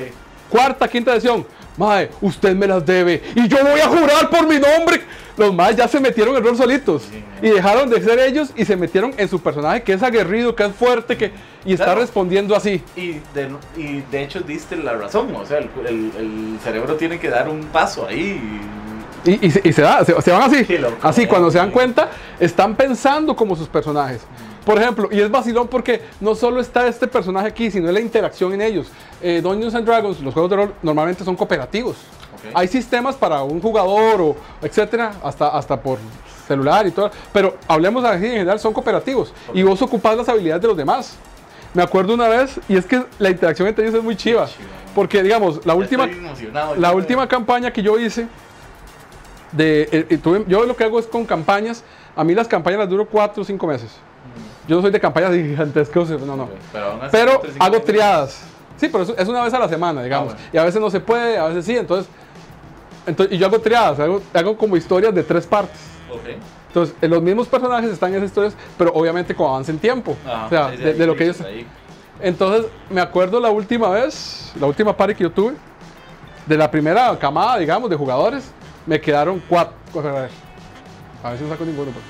Cuarta, quinta sesión. Mae, usted me las debe. Y yo voy a jurar por mi nombre. Los más ya se metieron en rol solitos. Y dejaron de ser ellos y se metieron en su personaje que es aguerrido, que es fuerte, que, y está respondiendo así. Y de, y de hecho diste la razón, o sea, el, el- el cerebro tiene que dar un paso ahí. Y, y se, y se da, se, se van así. Así, cuando se dan cuenta, están pensando como sus personajes. Por ejemplo, y es vacilón porque no solo está este personaje aquí, sino la interacción en ellos. Eh, Dungeons and Dragons, los juegos de rol normalmente son cooperativos. Hay sistemas para un jugador o etcétera, hasta, hasta por celular y todo. Pero hablemos así en general, son cooperativos. Y vos ocupás las habilidades de los demás. Me acuerdo una vez, y es que la interacción entre ellos es muy chiva. Porque, digamos, la última, la última campaña que yo hice, de, eh, eh, tuve- yo lo que hago es con campañas. A mí las campañas las duro 4 o 5 meses. Yo no soy de campañas gigantescas, no, no. Pero, Pero hago minutos. triadas. Sí, pero es una vez a la semana, digamos. Ah, bueno. Y a veces no se puede, a veces sí. Entonces, entonces y yo hago triadas, hago, hago como historias de tres partes. Ok. Entonces, eh, los mismos personajes están en esas historias, pero obviamente con avance en tiempo. Ajá, o sea, de, de lo que ellos... ahí. Entonces, me acuerdo la última vez, la última party que yo tuve, de la primera camada, digamos, de jugadores, me quedaron cuatro. A ver, a ver, a ver si no saco ninguno. pues.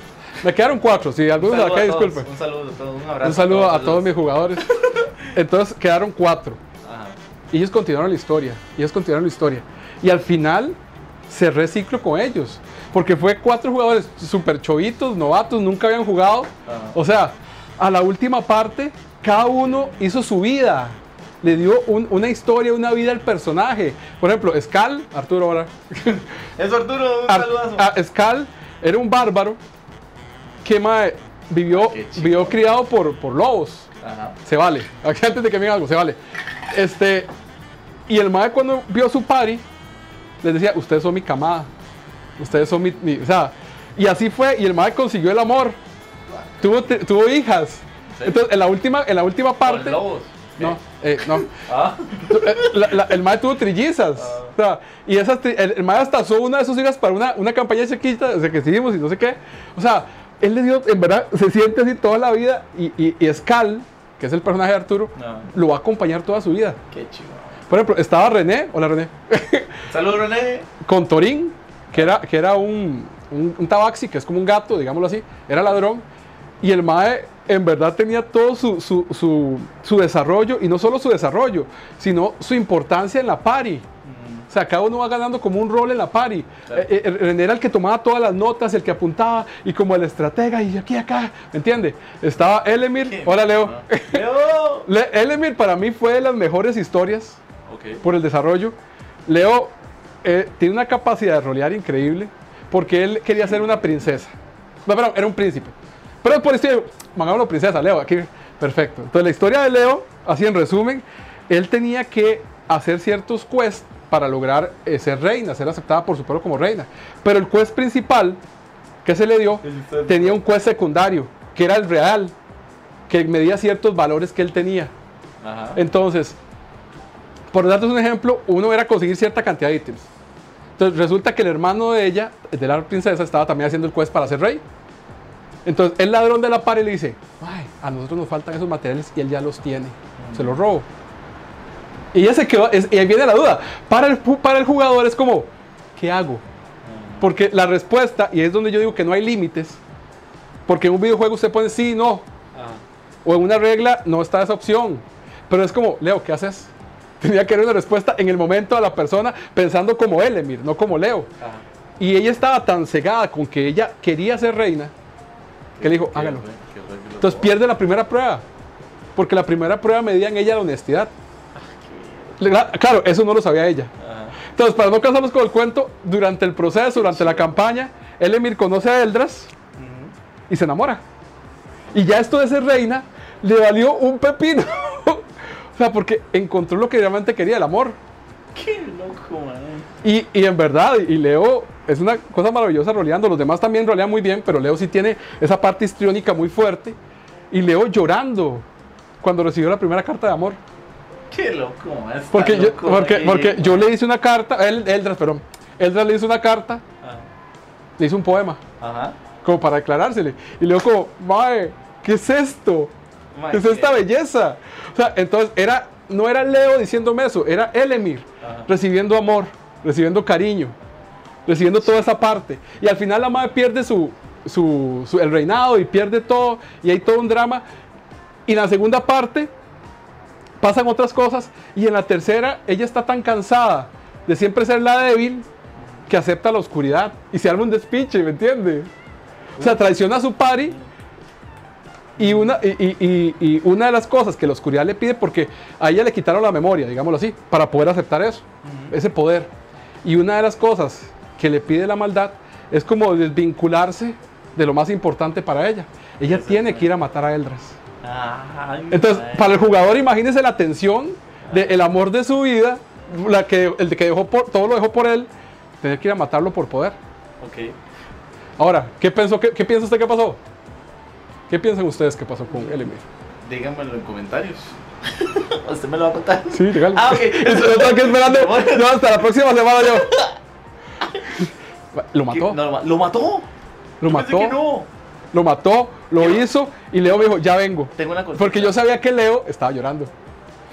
Me quedaron cuatro, si Un algunos saludo acá, disculpen. Un saludo a todos, un abrazo. Un saludo a todos mis jugadores. Entonces, quedaron cuatro. Ajá. Y ellos continuaron la historia. Y ellos continuaron la historia. Y al final cerré ciclo con ellos. Porque fue cuatro jugadores súper chovitos, novatos, nunca habían jugado. Ajá. O sea, a la última parte, cada uno hizo su vida. Le dio un- una historia, una vida al personaje. Por ejemplo, Skal, Arturo ahora. Eso, Arturo, un Ar- saludazo. a- Skal era un bárbaro que mae, vivió, vivió criado por, por lobos. Ajá. Se vale. Aquí antes de que me algo, se vale. Este, y el mae cuando vio su party, les decía, ustedes son mi camada. Ustedes son mi, mi-". O sea, y así fue. Y el mae consiguió el amor. Tuvo, tuvo hijas. Entonces, en la última, en la última parte. Lobos. No, eh, no. (laughs) Ah. Eh, la- la- el mae tuvo trillizas. Ah. O sea, y esas, el, el mae hasta usó una de sus hijas para una, una campaña chiquita, o sea, que hicimos y no sé qué. O sea, él le dio, en verdad, se siente así toda la vida. Y, y, y Skal, que es el personaje de Arturo, No. lo va a acompañar toda su vida. Qué chido. Por ejemplo, estaba René, hola René, (laughs) Saludos, René. con Torín, que era, que era un, un, un tabaxi, que es como un gato, digámoslo así, era ladrón, y el mae en verdad tenía todo su, su, su- su desarrollo, y no solo su desarrollo, sino su importancia en la party. Sea, cada uno va ganando como un rol en la party. Claro. Eh, eh, René era el que tomaba todas las notas, el que apuntaba, y como el estratega, y aquí, acá, ¿me entiende? Estaba Elemir, hola Leo. Ah. (laughs) Leo. Le- Elemir para mí fue de las mejores historias Ok. por el desarrollo. Leo eh, tiene una capacidad de rolear increíble porque él quería ser una princesa. No, perdón, era un príncipe. Pero por esto, mangámoslo princesa, Leo, aquí, perfecto. Entonces la historia de Leo, así en resumen, él tenía que hacer ciertos quests para lograr eh, ser reina, ser aceptada por su pueblo como reina. Pero el quest principal que se le dio tenía un quest secundario, que era el real, que medía ciertos valores que él tenía. Ajá. Entonces, por darte un ejemplo, uno era conseguir cierta cantidad de ítems. Entonces, resulta que el hermano de ella, de la princesa, estaba también haciendo el quest para ser rey. Entonces, el ladrón de la pared le dice, Ay, a nosotros nos faltan esos materiales y él ya los tiene. Se los robo. Y ella se quedó, es- y ahí viene la duda. Para el, para el jugador es como, ¿qué hago? Porque la respuesta, y es donde yo digo que no hay límites, porque en un videojuego usted pone sí, no, Ajá. o en una regla no está esa opción. Pero es como, Leo, ¿qué haces? Tenía que dar una respuesta en el momento a la persona pensando como él, Emir, no como Leo. Ajá. Y ella estaba tan cegada con que ella quería ser reina que le dijo, hágalo. Entonces pierde la primera prueba. Porque la primera prueba medía en ella la honestidad. Claro, eso no lo sabía ella. Ajá. Entonces, para no casarnos con el cuento, durante el proceso, durante la campaña, el Emir conoce a Eldras y se enamora. Y ya esto de ser reina le valió un pepino. (laughs) o sea, porque encontró lo que realmente quería, el amor. Qué loco, man. Y, y en verdad, y Leo es una cosa maravillosa roleando. Los demás también rolean muy bien, pero Leo sí tiene esa parte histriónica muy fuerte. Y Leo llorando cuando recibió la primera carta de amor. Qué loco. Está Porque, yo, loco, porque, man. porque yo le hice una carta, él, Eldras, perdón. Eldras le hizo una carta, Ajá. le hizo un poema, Ajá. como para declarársele. Y Leo como, mae, ¿qué es esto? Man, ¿Qué es esta qué- belleza? O sea, entonces era, no era Leo diciéndome eso, era Elemir Ajá. recibiendo amor, recibiendo cariño, recibiendo toda esa parte. Y al final la madre pierde su, su- su- el reinado y pierde todo, y hay todo un drama. Y en la segunda parte pasan otras cosas, y en la tercera ella está tan cansada de siempre ser la débil que acepta la oscuridad y se arma un despiche, ¿me entiende? O sea, traiciona a su pari y una, y, y- y- y una de las cosas que la oscuridad le pide, porque a ella le quitaron la memoria, digámoslo así, para poder aceptar eso, ese poder. Y una de las cosas que le pide la maldad es como desvincularse de lo más importante para ella. Ella tiene que ir a matar a Eldras. Ay, Entonces, para el jugador, imagínese la tensión del amor de su vida, la que, el de que dejó por, todo lo dejó por él, tener que ir a matarlo por poder. Ok. Ahora, ¿qué, pensó, qué, qué piensa usted que pasó? ¿Qué piensan ustedes que pasó con Elimir? Díganmelo en comentarios. (laughs) ¿Usted me lo va a contar? Sí, legal. Ah, ok. Yo (laughs) estoy aquí esperando. (laughs) No, hasta la próxima semana yo. Lo mató. No, lo ma- ¿Lo mató? Lo Yo pensé mató. que no. Lo mató, lo hizo y Leo me dijo, ya vengo. Tengo una consulta. Porque yo sabía que Leo estaba llorando.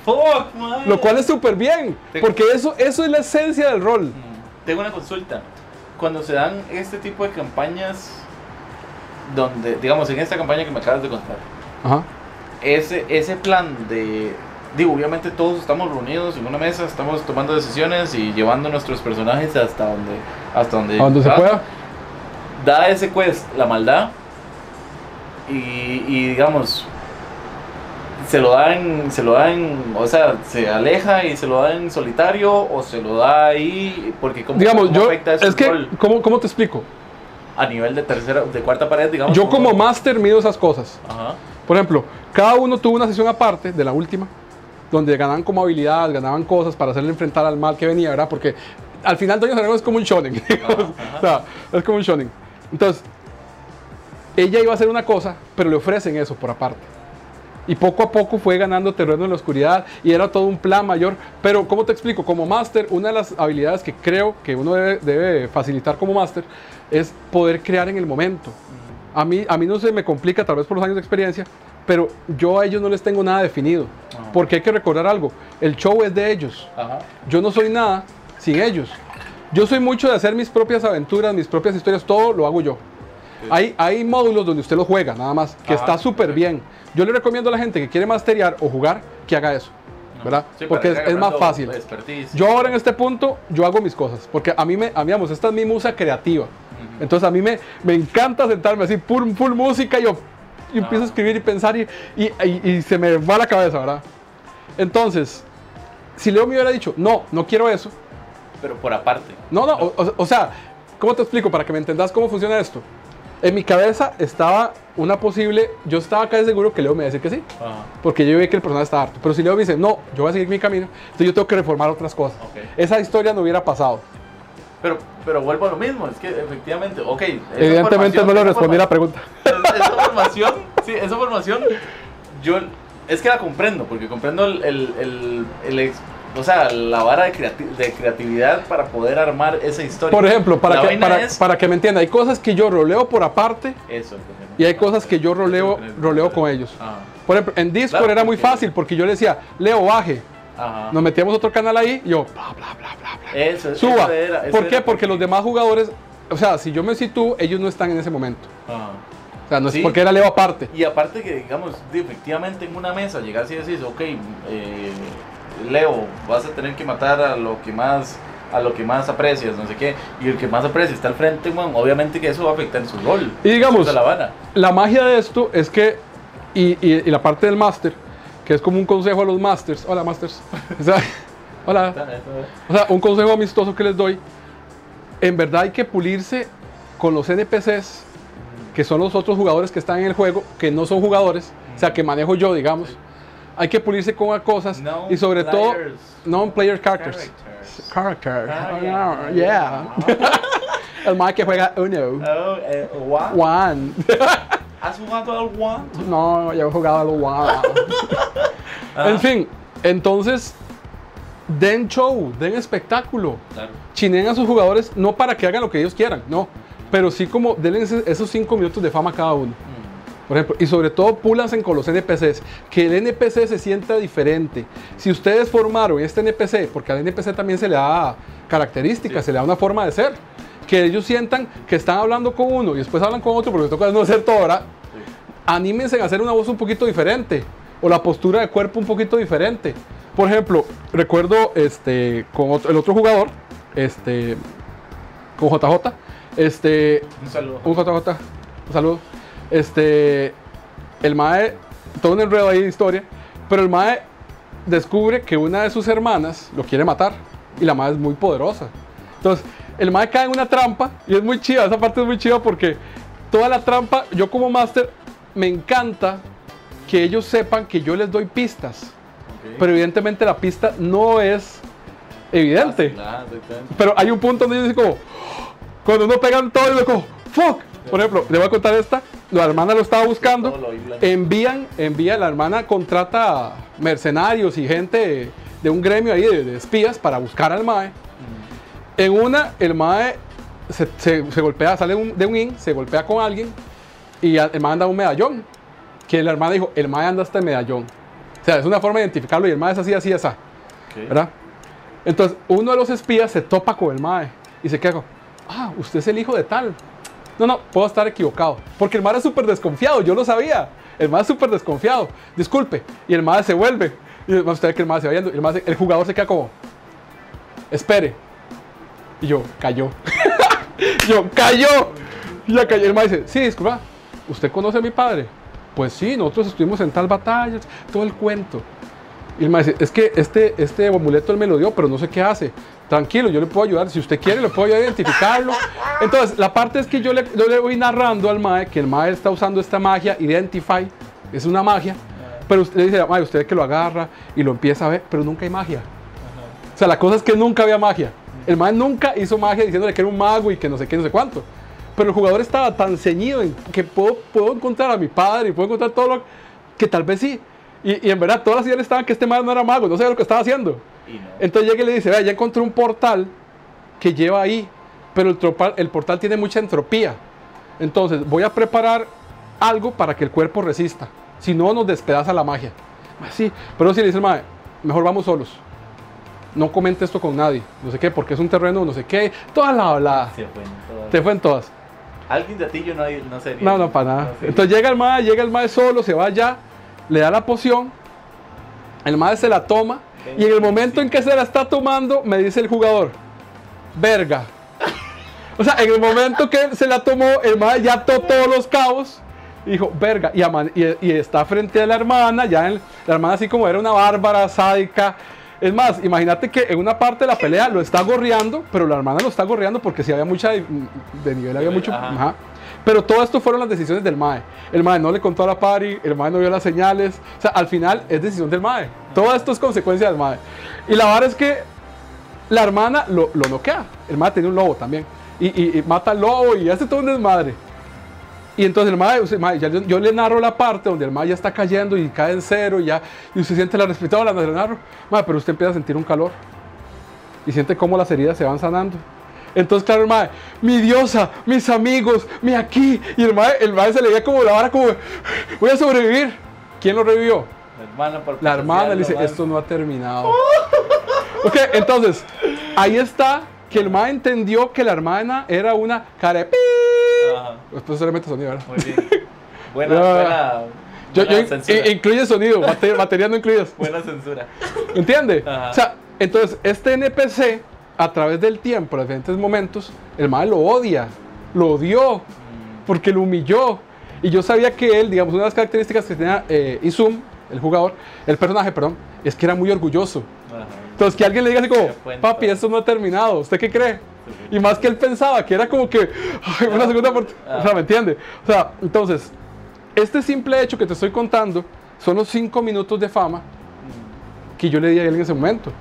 Fuck, man. Lo cual es súper bien. Tengo- Porque eso, eso es la esencia del rol. Mm, Tengo una consulta. Cuando se dan este tipo de campañas, donde, digamos, en esta campaña que me acabas de contar, Ajá. ese, ese plan de. Digo, obviamente todos estamos reunidos en una mesa, estamos tomando decisiones y llevando nuestros personajes hasta donde. Hasta donde, A donde se da- pueda. Da ese quest la maldad y, y digamos. Se lo dan, se lo dan, o sea, se aleja y se lo da en solitario o se lo da ahí porque como Digamos, yo. Es que, ¿cómo, ¿cómo te explico? a nivel de tercera, de cuarta pared, digamos. Yo como máster mido esas cosas. Ajá. Por ejemplo, cada uno tuvo una sesión aparte de la última, donde ganaban como habilidades, ganaban cosas para hacerle enfrentar al mal que venía, ¿verdad? Porque al final Doña Dragón es como un shonen. (laughs) digamos. ajá. o sea, es como un shonen. Entonces, ella iba a hacer una cosa, pero le ofrecen eso por aparte. Y poco a poco fue ganando terreno en la oscuridad y era todo un plan mayor. Pero, ¿cómo te explico? Como máster, una de las habilidades que creo que uno debe, debe facilitar como máster es poder crear en el momento. A mí, a mí no se me complica, tal vez por los años de experiencia, pero yo a ellos no les tengo nada definido. Ajá. Porque hay que recordar algo, el show es de ellos. Ajá. Yo no soy nada sin ellos. Yo soy mucho de hacer mis propias aventuras, mis propias historias, todo lo hago yo. Hay, hay módulos donde usted lo juega, nada más, que Ajá, está súper bien. Yo le recomiendo a la gente que quiere masterear o jugar que haga eso, ¿verdad? Sí, Porque es, es más fácil. Yo ahora en este punto, yo hago mis cosas, porque a mí me, a mí, digamos, esta es mi musa creativa. Entonces a mí me, me encanta sentarme así, full, full música, y yo y empiezo a Ah. escribir y pensar y, y, y- y se me va la cabeza, ¿verdad? Entonces, si Leo me hubiera dicho, no, no quiero eso, Pero por aparte. no, no, o, o- o sea, ¿cómo te explico para que me entendas cómo funciona esto? En mi cabeza estaba una posible, yo estaba casi seguro que Leo me iba a decir que sí, Ajá. porque yo vi que el personaje estaba harto. Pero si Leo me dice, no, yo voy a seguir mi camino, entonces yo tengo que reformar otras cosas. Esa historia no hubiera pasado. Pero, pero vuelvo a lo mismo, es que efectivamente, ok. Evidentemente no le respondí la pregunta. (laughs) Esa formación, sí, esa formación, yo, es que la comprendo, porque comprendo el, el, el- el ex- o sea, la vara de, creati- de creatividad para poder armar esa historia. Por ejemplo, para que, para, es- para que me entienda, hay cosas que yo roleo por aparte Eso. y hay cosas que yo roleo, roleo con ellos. Ajá. Por ejemplo, en Discord Claro, era muy porque- fácil porque yo le decía, Leo, baje. Ajá. Nos metíamos otro canal ahí y yo, bla, bla, bla, bla, bla. Eso, Suba. eso era- eso ¿Por qué? Porque los demás jugadores, o sea, si yo me sitúo, ellos no están en ese momento. Ajá. O sea, no es Sí. porque era Leo aparte. Y aparte que, digamos, efectivamente en una mesa llegas y decís, ok, eh, Leo, vas a tener que matar a lo que más a lo que más aprecias, no sé qué, y el que más aprecia está al frente, bueno, obviamente que eso va a afectar en su rol. Y digamos- es la. La magia de esto es que, y, y- y la parte del máster, que es como un consejo a los masters, hola masters, (laughs) o sea, hola, o sea, un consejo amistoso que les doy, en verdad hay que pulirse con los NPCs, que son los otros jugadores que están en el juego, que no son jugadores, o sea, que manejo yo, digamos. Hay que pulirse con cosas No y sobre todo non-player characters. Characters. Character. Ah, Oh, yeah. yeah. (laughs) El Mike que juega uno. Oh, eh? One. (laughs) ¿Has jugado al One? No, yo he jugado a lo wow. Ah, En fin, entonces, den show, den espectáculo. Claro. Chinen a sus jugadores no para que hagan lo que ellos quieran, no. Pero sí como denle ese- esos cinco minutos de fama a cada uno. Por ejemplo, y sobre todo púlanse con los NPCs, que el NPC se sienta diferente. Si ustedes formaron este NPC, porque al NPC también se le da características, Sí. se le da una forma de ser, que ellos sientan que están hablando con uno y después hablan con otro, porque toca no hacer todo, ¿verdad? anímense a hacer una voz un poquito diferente o la postura de cuerpo un poquito diferente. Por ejemplo, recuerdo este, con otro- el otro jugador, este, con JJ, este, Un saludo. un JJ, un saludo. Este, el Mae, todo un enredo ahí de historia, pero el Mae descubre que una de sus hermanas lo quiere matar y la Mae es muy poderosa. Entonces, el Mae cae en una trampa y es muy chiva, esa parte es muy chiva porque toda la trampa, yo como máster, me encanta que ellos sepan que yo les doy pistas, pero evidentemente la pista no es evidente. Pero hay un punto donde dice como, cuando uno pegan todo y como, fuck. Por ejemplo, le voy a contar esta. La hermana lo estaba buscando. Envían, envía, la hermana contrata mercenarios y gente de un gremio ahí de, de espías para buscar al Mae. En una, el Mae se, se- se golpea, sale un- de un in, se golpea con alguien y el Mae anda un medallón. Que la hermana dijo, el Mae anda hasta el medallón. O sea, es una forma de identificarlo y el Mae es así, así, así. ¿verdad? Entonces, uno de los espías se topa con el mae y se queda ah, usted es el hijo de tal. No, no, puedo estar equivocado. Porque el mae es súper desconfiado, yo lo sabía. El mae es súper desconfiado. Disculpe. Y el mae se vuelve. Y el usted que el mae se va yendo. el, el jugador se queda como, espere. Y yo, cayó. (laughs) yo, cayó. Y ya cayó. El mae dice, sí, disculpa, ¿usted conoce a mi padre? Pues sí, nosotros estuvimos en tal batalla, todo el cuento. Y el mae dice, es que este, este amuleto él me lo dio, pero no sé qué hace. Tranquilo, yo le puedo ayudar. Si usted quiere, le puedo ayudar a identificarlo. Entonces, la parte es que yo le, yo le voy narrando al mae que el mae está usando esta magia, Identify, es una magia. Pero usted le dice, mae, usted que lo agarra y lo empieza a ver, pero nunca hay magia. O sea, la cosa es que nunca había magia. El mae nunca hizo magia diciéndole que era un mago y que no sé qué, no sé cuánto. Pero el jugador estaba tan ceñido en que puedo, puedo encontrar a mi padre y puedo encontrar todo lo que tal vez sí. Y, y en verdad todas las señales estaban que este mae no era mago, no sabía lo que estaba haciendo. Y no. Entonces llega y le dice, vea, ya encontré un portal que lleva ahí, pero el, portal tiene mucha entropía. Entonces voy a preparar algo para que el cuerpo resista. Si no, nos despedaza la magia. Así, pero si le dice el mae, mejor vamos solos. no comente esto con nadie, no sé qué, porque es un terreno, no sé qué, toda la hablada. Se fue en todas. Te fue en todas. Alguien de ti yo no, no sería. No, no, para nada. sería. Entonces llega el mae, llega el mae solo, se va allá, le da la poción, el mae se la toma, y en el momento en que se la está tomando, me dice el jugador, verga. (laughs) O sea, en el momento que se la tomó, el mae ya ató todos los cabos, y dijo, verga, y, ama- y- y está frente a la hermana, ya en- la hermana así como era una bárbara, sádica. Es más, imagínate que en una parte de la pelea lo está gorreando, pero la hermana lo está gorreando porque si había mucha de, de nivel, había mucho. Ajá. ajá. Pero todo esto fueron las decisiones del MAE. El MAE no le contó a la pari, el MAE no vio las señales. O sea, al final es decisión del MAE. Todo esto es consecuencia del MAE. Y la verdad es que la hermana lo, lo noquea. El MAE tenía un lobo también. Y, y- mata al lobo y hace todo un desmadre. Y entonces el mae, mae, yo, le narro la parte donde el mae ya está cayendo y cae en cero y ya y usted siente la respiración, la narro, mae, pero usted empieza a sentir un calor y siente cómo las heridas se van sanando. Entonces, claro, el mae, mi diosa, mis amigos, mi aquí. Y el mae, el mae se le veía como la vara, como, voy a sobrevivir. ¿Quién lo revivió? La hermana, por La hermana le dice, esto no ha terminado. (laughs) ok, entonces, ahí está que el mae entendió que la hermana era una carepi. Ajá, Después se le mete sonido, ¿verdad? muy bien. (laughs) Buena, buena. Yo, yo- incluye sonido, bate- batería (laughs) no incluyes. buena censura. ¿Entiende? Ajá. O sea, entonces, este NPC, a través del tiempo, en diferentes momentos, el mal lo odia, lo odió, porque lo humilló. Y yo sabía que él, digamos, una de las características que tenía eh, Izum, el jugador, el personaje, perdón, es que era muy orgulloso. Ajá. Entonces, que alguien le diga así como, papi, esto no ha terminado, ¿usted qué cree? Y más que él pensaba que era como que, "Ay, una segunda oportunidad. O sea, ¿me entiende? O sea, entonces, este simple hecho que te estoy contando son los cinco minutos de fama que yo le di a él en ese momento.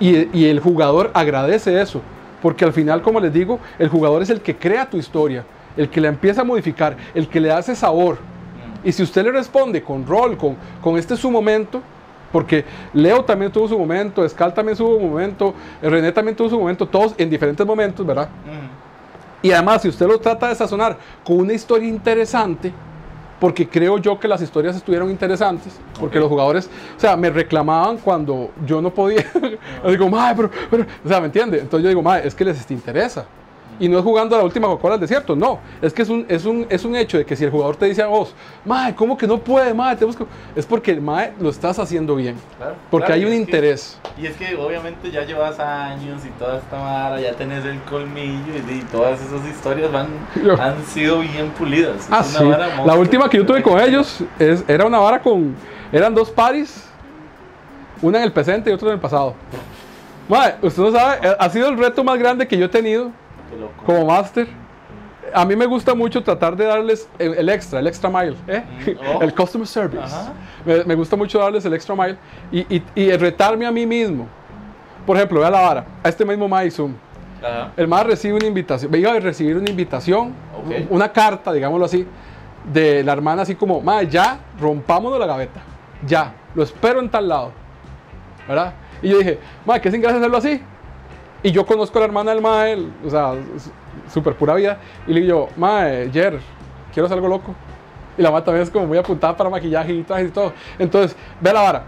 Y, y el jugador agradece eso, porque al final, como les digo, el jugador es el que crea tu historia, el que la empieza a modificar, el que le hace sabor. Y si usted le responde con rol, con, con este es su momento, porque Leo también tuvo su momento, Scal también tuvo su momento, René también tuvo su momento, todos en diferentes momentos, ¿verdad? Ujú. Y además, si usted lo trata de sazonar con una historia interesante, porque creo yo que las historias estuvieron interesantes, porque los jugadores, o sea, me reclamaban cuando yo no podía. (laughs) yo digo, mae, pero, pero, o sea, ¿me entiende? Entonces yo digo, mae, es que les interesa. Y no es jugando a la última Coca-Cola del desierto, no. Es que es un, es, un, es un hecho de que si el jugador te dice a vos, mae, ¿cómo que no puede, mae? Tenemos que-". Es porque, mae, lo estás haciendo bien. Claro, Porque claro, hay un que- interés. y es que obviamente ya llevas años y toda esta vara, ya tenés el colmillo y, y todas esas historias van, (laughs) Yo- han sido bien pulidas. Ah, sí. La última que yo tuve con ellos es, era una vara con. Eran dos paris. Una en el presente y otra en el pasado. Mae, usted no sabe, eh, ha sido el reto más grande que yo he tenido. Como máster. A mí me gusta mucho tratar de darles el, el extra, el extra mile, ¿eh? Mm, (laughs) oh. el customer service. Me, me gusta mucho darles el extra mile y, y, y retarme a mí mismo. Por ejemplo, vea la vara, a este mismo Mae Zoom. Ajá. El más recibe una invitación, iba a recibir una invitación, una carta, digámoslo así, de la hermana así como, ma, ya, rompámonos la gaveta, ya, lo espero en tal lado, ¿verdad? Y yo dije, ma, ¿qué sin gracia hacerlo así? Y yo conozco a la hermana del mae, o sea, súper pura vida, y le digo, ma, Jer, quiero hacer algo loco. Y la mamá también es como muy apuntada para maquillaje y trajes y todo. Entonces, ve la vara.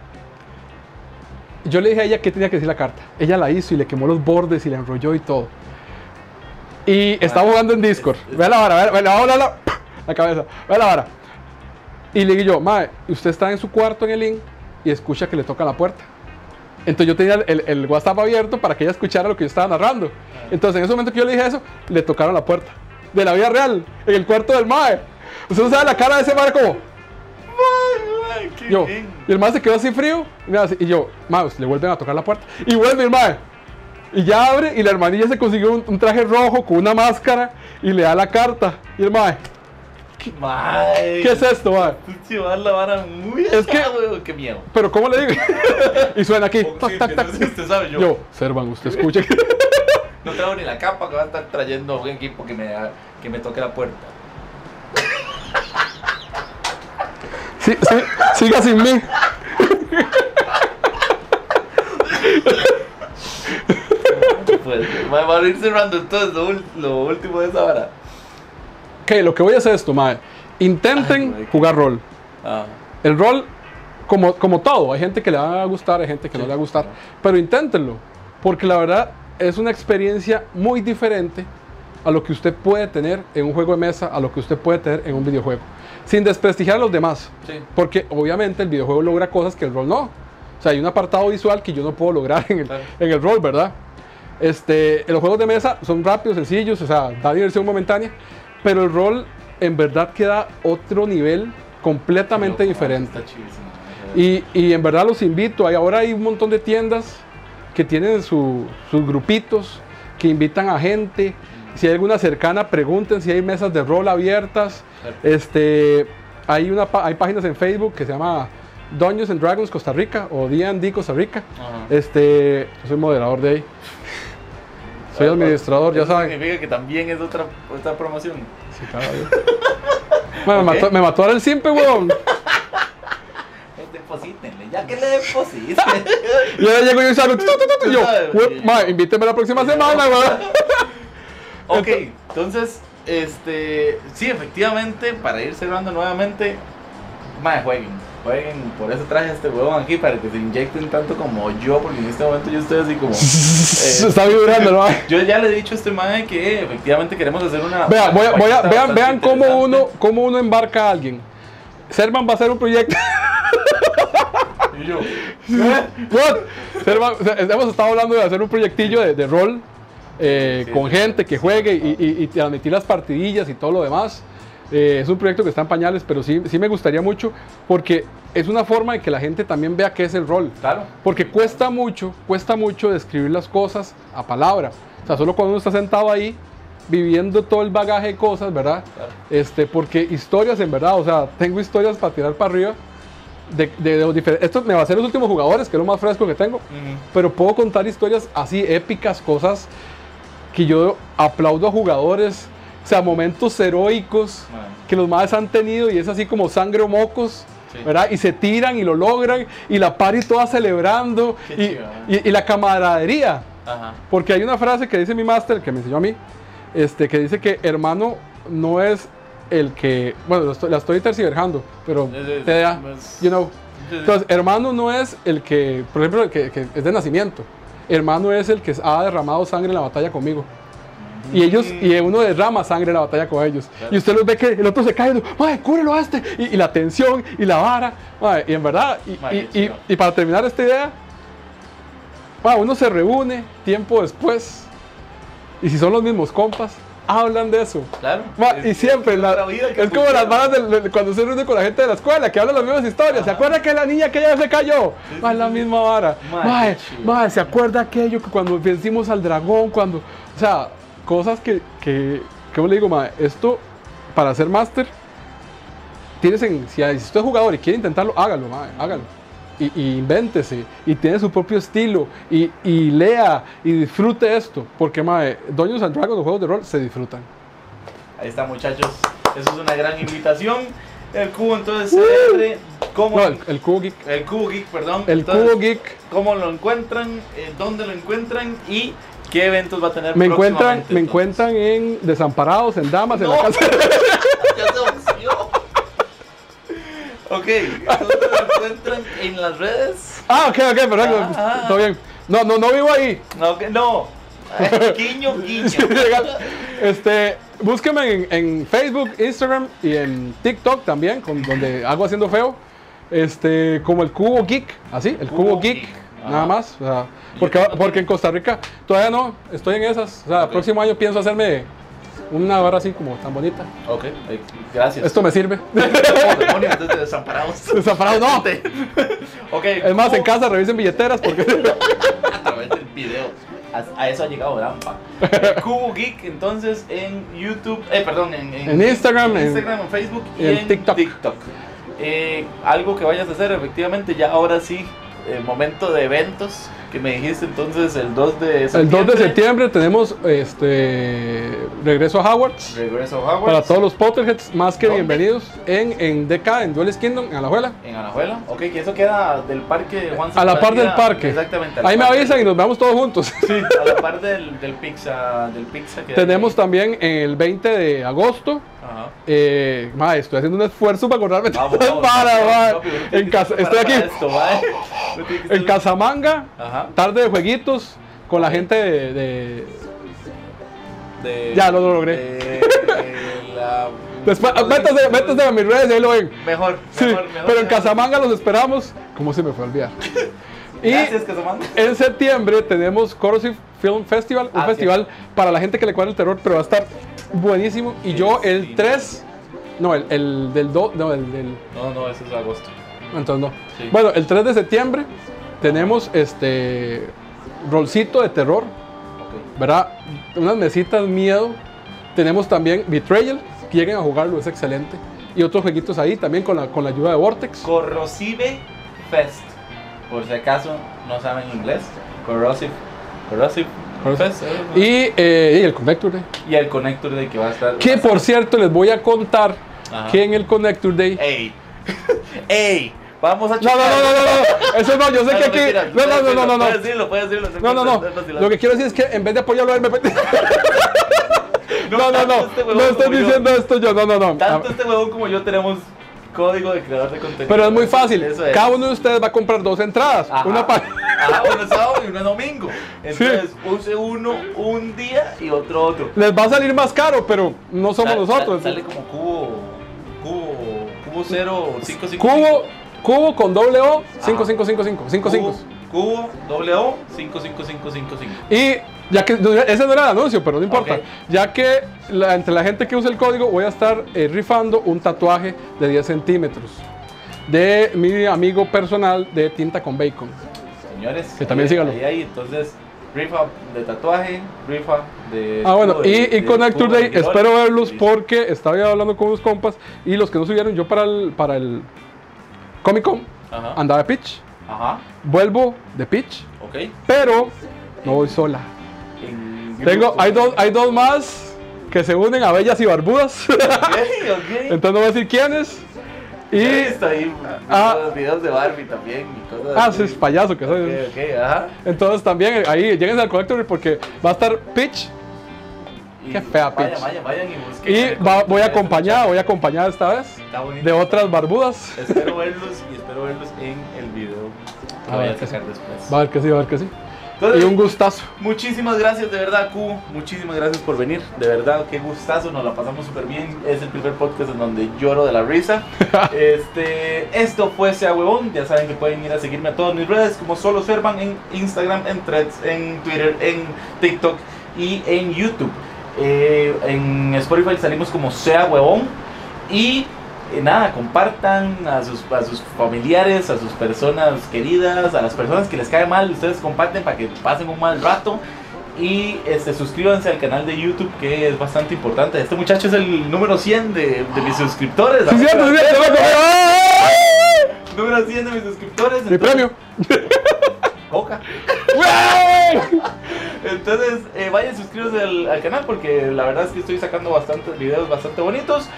Yo le dije a ella qué tenía que decir la carta. Ella la hizo y le quemó los bordes y la enrolló y todo. Y estaba jugando en Discord. Ve la vara, ve, ve, a volar la, (laughs) la cabeza. Ve la vara. Y le digo yo, mae, usted está en su cuarto en el link y escucha que le toca la puerta. Entonces yo tenía el, el WhatsApp abierto para que ella escuchara lo que yo estaba narrando. Entonces en ese momento que yo le dije eso, le tocaron la puerta. De la vida real, en el cuarto del mae. Usted no sabe la cara de ese mae como... Yo, y el mae se quedó así frío. Y, yo, mae, le vuelven a tocar la puerta. Y vuelve el mae. Y ya abre y la hermanilla se consiguió un, un traje rojo con una máscara y le da la carta. Y el mae, ¿qué es esto, llevas la vara muy Es que- qué miedo. Pero ¿cómo le digo? (laughs) y suena aquí. Sí, tac, tac, tac. no sé si usted sabe, yo, Yo, Servan, usted escuche. (laughs) no traigo ni la capa que va a estar trayendo un equipo que me, que me toque la puerta. (laughs) Sí, sí, siga sin mí. Pues, van a ir cerrando entonces lo, lo último de esa vara. Ok, lo que voy a hacer es esto, mae. Intenten Ay, jugar rol. Ah, El rol, Como, como todo, hay gente que le va a gustar, hay gente que no Sí, le va a gustar, claro. pero inténtenlo, porque la verdad es una experiencia muy diferente a lo que usted puede tener en un juego de mesa, a lo que usted puede tener en un videojuego, sin desprestigiar a los demás, Sí. porque obviamente el videojuego logra cosas que el rol no. O sea, hay un apartado visual que yo no puedo lograr en el, Claro. en el rol, ¿verdad? Este, los juegos de mesa son rápidos, sencillos, o sea, da diversión momentánea, pero el rol en verdad queda otro nivel completamente Loco, diferente. Y, y en verdad los invito, ahora hay un montón de tiendas que tienen su- sus grupitos, que invitan a gente. Si hay alguna cercana, pregunten si hay mesas de rol abiertas. Este, hay, una, hay páginas en Facebook que se llama Dungeons and Dragons Costa Rica o D&D Costa Rica. Ajá. Este, soy moderador de ahí. Soy administrador, ya saben. significa que también es otra, otra promoción. Sí, claro, yo. Bueno, me, Ok. mató, me mató ahora el simple, weón. Pues Deposítenle, ya que le depositen. (laughs) Y ahora llego yo y salgo. y yo, "Weón, ma, invíteme la próxima semana, weón. (laughs) ok, entonces, este, sí, efectivamente, para ir cerrando nuevamente, madre, jueguen. Jueguen, por eso traje a este huevón aquí, para que se inyecten tanto como yo, porque en este momento yo estoy así como... Se (laughs) eh, está vibrando, ¿no? Yo ya le he dicho a este mae que efectivamente queremos hacer una... Vea, voy a- voy a- vean, vean cómo uno, cómo uno embarca a alguien. Servan va a hacer un proyecto. Y yo? (laughs) Servan- hemos estado hablando de hacer un proyectillo de, de rol eh, Sí, con sí, gente sí. que juegue y, y- y transmitir las partidillas y todo lo demás. Eh, es un proyecto que está en pañales, pero sí, sí me gustaría mucho porque es una forma de que la gente también vea qué es el rol. Claro. Porque cuesta mucho, cuesta mucho describir las cosas a palabra. O sea, solo cuando uno está sentado ahí viviendo todo el bagaje de cosas, ¿verdad? Claro. Este, porque historias en verdad, o sea, tengo historias para tirar para arriba de, de, de. Esto me va a ser los últimos jugadores, que es lo más fresco que tengo. Ujú. Pero puedo contar historias así épicas, cosas que yo aplaudo a jugadores, sea, momentos heroicos Man. que los madres han tenido y es así como sangre o mocos, Sí. ¿verdad? Y se tiran y lo logran y la party toda celebrando y, chido, y- y la camaradería. Ajá. Porque hay una frase que dice mi máster, que me enseñó a mí, este, que dice que hermano no es el que, bueno, lo estoy- la estoy pero Es- te da, you know. Entonces, hermano no es el que, por ejemplo, el que, que es de nacimiento. Hermano es el que ha derramado sangre en la batalla conmigo. Y ellos, y uno derrama sangre en la batalla con ellos. Claro. Y usted los ve que el otro se cae, y, ¡Mae, cúrelo a este! Y, y la tensión, y la vara. y en verdad, y, para terminar esta idea, uno se reúne tiempo después. Y si son los mismos compas, hablan de eso. Claro. Es- y siempre, es la- otra vida que es como las varas del- cuando se reúne con la gente de la escuela, que hablan las mismas historias. ¿Se acuerda que la niña que ya se cayó? Sí, la misma vara. Ma, Mae, qué chido. mae, ¿se acuerda aquello que cuando vencimos al dragón? Cuando, o sea, cosas que, que, ¿cómo le digo, mae? Esto, para ser máster, tienes en, si, si usted es jugador y quiere intentarlo, hágalo, mae, hágalo. Y, y invéntese, y tiene su propio estilo, y, y lea, y disfrute esto. Porque, mae, Dungeons and Dragons, los juegos de rol, se disfrutan. Ahí está, muchachos. Eso es una gran invitación. El cubo entonces se abre. ¿Cómo? No, el, el Cubo Geek. el cubo geek, perdón. El Entonces, Cubo Geek ¿Cómo lo encuentran? Eh, ¿Dónde lo encuentran? ¿Y qué eventos va a tener me encuentran, me encuentran en Desamparados, en Damas, en la casa. (laughs) Ya se. Ok, entonces lo encuentran en las redes. Ah, ok, ok, perdón. Ah, ah. Todo bien. No, no, no vivo ahí. No, que no. (laughs) Guiño, guiño. Este, búsqueme en, en Facebook, Instagram y en TikTok también, con, donde hago haciendo feo. Este, como el Cubo Geek, así, el Cubo, Cubo Geek, Geek. Nada más. o sea, ¿Y porque, porque en Costa Rica todavía no, estoy en esas. O sea, el próximo año pienso hacerme una barra así como tan bonita. Ok, eh, gracias. Esto me sirve. Oh, desamparados. (laughs) Desamparados, no. (laughs) Ok. Es más, en casa revisen billeteras porque. (laughs) a través del video. A, a eso ha llegado Rampa. Eh, Cubo Geek, entonces en YouTube, eh, perdón, en, En Instagram, en, en- Instagram, en Facebook y, en en TikTok. TikTok. Eh, algo que vayas a hacer, efectivamente, ya ahora sí, eh, momento de eventos. que me dijiste entonces el 2 de septiembre. El 2 de septiembre tenemos este regreso a Howard's. Regreso a Hogwarts. Para todos los Potterheads, más que ¿Dónde? bienvenidos en, en DK, en Duelist Kingdom, en Alajuela. En Alajuela. Ok, que eso queda del parque Juan A la par del parque. Exactamente. Ahí me avisan y nos vemos todos juntos. (laughs) Sí, a la (laughs) par del, del pizza. Del pizza que Tenemos también el 20 de agosto. Ajá. Eh, ma, estoy haciendo un esfuerzo para acordarme Vamos, vamos, vamos, papi, tiene En casa, estoy aquí esto, (gasps) en Casamanga, Ajá. tarde de jueguitos con la gente de, de- De- Ya, lo logré. de (laughs) la- Después, ah, métase, métase a mis redes y ahí lo ven. Mejor, Sí, mejor, mejor. pero en. Casamanga los esperamos. ¿Cómo se me fue a olvidar? (laughs) Y Gracias, en septiembre tenemos Corrosive Film Festival, un Ah, festival para la gente que le cuadra el terror, pero va a estar buenísimo. Y yo el sí. 3, no, el, el del 2, no, el del, No, no, ese es agosto. entonces no. Sí. Bueno, el 3 de septiembre tenemos este rolcito de terror. ¿verdad? Unas mesitas miedo. Tenemos también Betrayal, que lleguen a jugarlo, es excelente. Y otros jueguitos ahí también con la, con la ayuda de Vortex. Corrosive Fest. Por si acaso no saben inglés. Corrosive. Corrosive Corrosive. Fest. ¿eh? Y, eh, y el Connector Day. Y el Connector Day que va a estar. Que por cierto les voy a contar Ajá. que en el Connector Day... ¡Ey! (laughs) ¡Ey! Vamos a No, no, no, no, no, no, eso no, yo sé que aquí... No, no, no, no, no, no. Puedes decirlo, puedes decirlo. No, no, no. Lo que quiero decir es que en vez de apoyarlo a él, me... (laughs) No, no, no. este No estoy yo. diciendo esto yo, no, no, no. Tanto Ah, este huevón como yo tenemos código de creador de contenido. Pero es muy fácil. Es. Cada uno de ustedes va a comprar dos entradas. Ajá. Una para... Ajá, es sábado y es domingo. Entonces, use uno un día y otro otro. Les va a salir más caro, pero no somos nosotros. sa- Sale como cubo. Cubo. Cubo 0, 5, 5. Cubo, cubo con doble O, 5555. 5 Cubo, 5. Cubo, doble O, 5, 5, 5, 5, 5. Y ya que ese no era el anuncio, pero no importa. Ya que la- entre la gente que usa el código voy a estar eh, rifando un tatuaje de 10 centímetros de mi amigo personal de tinta con bacon. Señores, Que también ahí- síganlo. Ahí, ahí, entonces, rifa de tatuaje, rifa de. Ah, bueno, y, de- y de Connector escudo de Day, espero verlos porque estaba ya hablando con unos compas y los que no subieron, yo para el, para el Comic Con Ajá. andaba de pitch, Ajá, vuelvo de pitch, ok. pero no voy sola. En- Tengo, hay dos, hay dos más que se unen a bellas y barbudas, Ok, ok. (laughs) entonces no voy a decir quiénes. Y, He visto ahí Ah. los videos de Barbie también y cosas ah, así. sí, es payaso que soy. Ok, ok, ajá. Entonces también ahí lleguen al Connector Day porque va a estar pitch Y Qué fea vayan, pitch. Vayan, vayan y busquen. y va- voy acompañado, voy acompañado esta vez Está bonito. de otras barbudas. Espero (laughs) verlos y espero verlos en el video que A a sacar sí. después. Va a ver que sí, va a ver que sí. Entonces, Y un gustazo. Muchísimas gracias de verdad, Q. Muchísimas gracias por venir. De verdad, qué gustazo. Nos la pasamos súper bien. Es el primer podcast en donde lloro de la risa. (laughs) este, esto fue Sea Huevón. Ya saben que pueden ir a seguirme a todas mis redes como Solo Servan en Instagram, en Threads, en Twitter, en TikTok y en YouTube. Eh, en Spotify salimos como Sea Huevón. Y eh, nada, compartan a sus, a sus familiares, a sus personas queridas, a las personas que les cae mal, ustedes comparten para que pasen un mal rato. Y este, suscríbanse al canal de YouTube que es bastante importante. Este muchacho es el número 100 de, de mis suscriptores. Sí, sí. Número 100 de mis suscriptores. Mi entonces- premio. Coca. (laughs) (laughs) Entonces, eh, vayan, suscríbanse al, al canal porque la verdad es que estoy sacando bastantes videos bastante bonitos.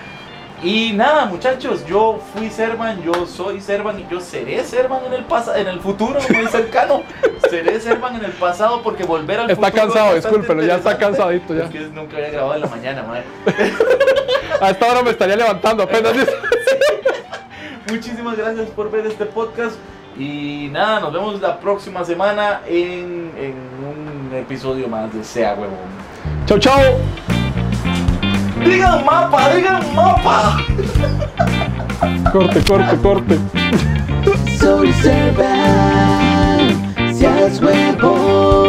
Y nada, muchachos, yo fui Servan, yo soy Servan y yo seré Servan en el pasado, en el futuro muy cercano. (laughs) seré Servan en el pasado porque volver al Está futuro. cansado, es discúlpelo, ya está cansadito ya. Es que nunca había grabado en la mañana, madre. (laughs) A esta hora me estaría levantando apenas. (laughs) Muchísimas gracias por ver este podcast. Y nada, nos vemos la próxima semana en, en un episodio más de Sea Huevón. Chau, chau. ¡Digan mapa! ¡Digan mapa! Corte, corte, corte. Soy Servan, seas huevo.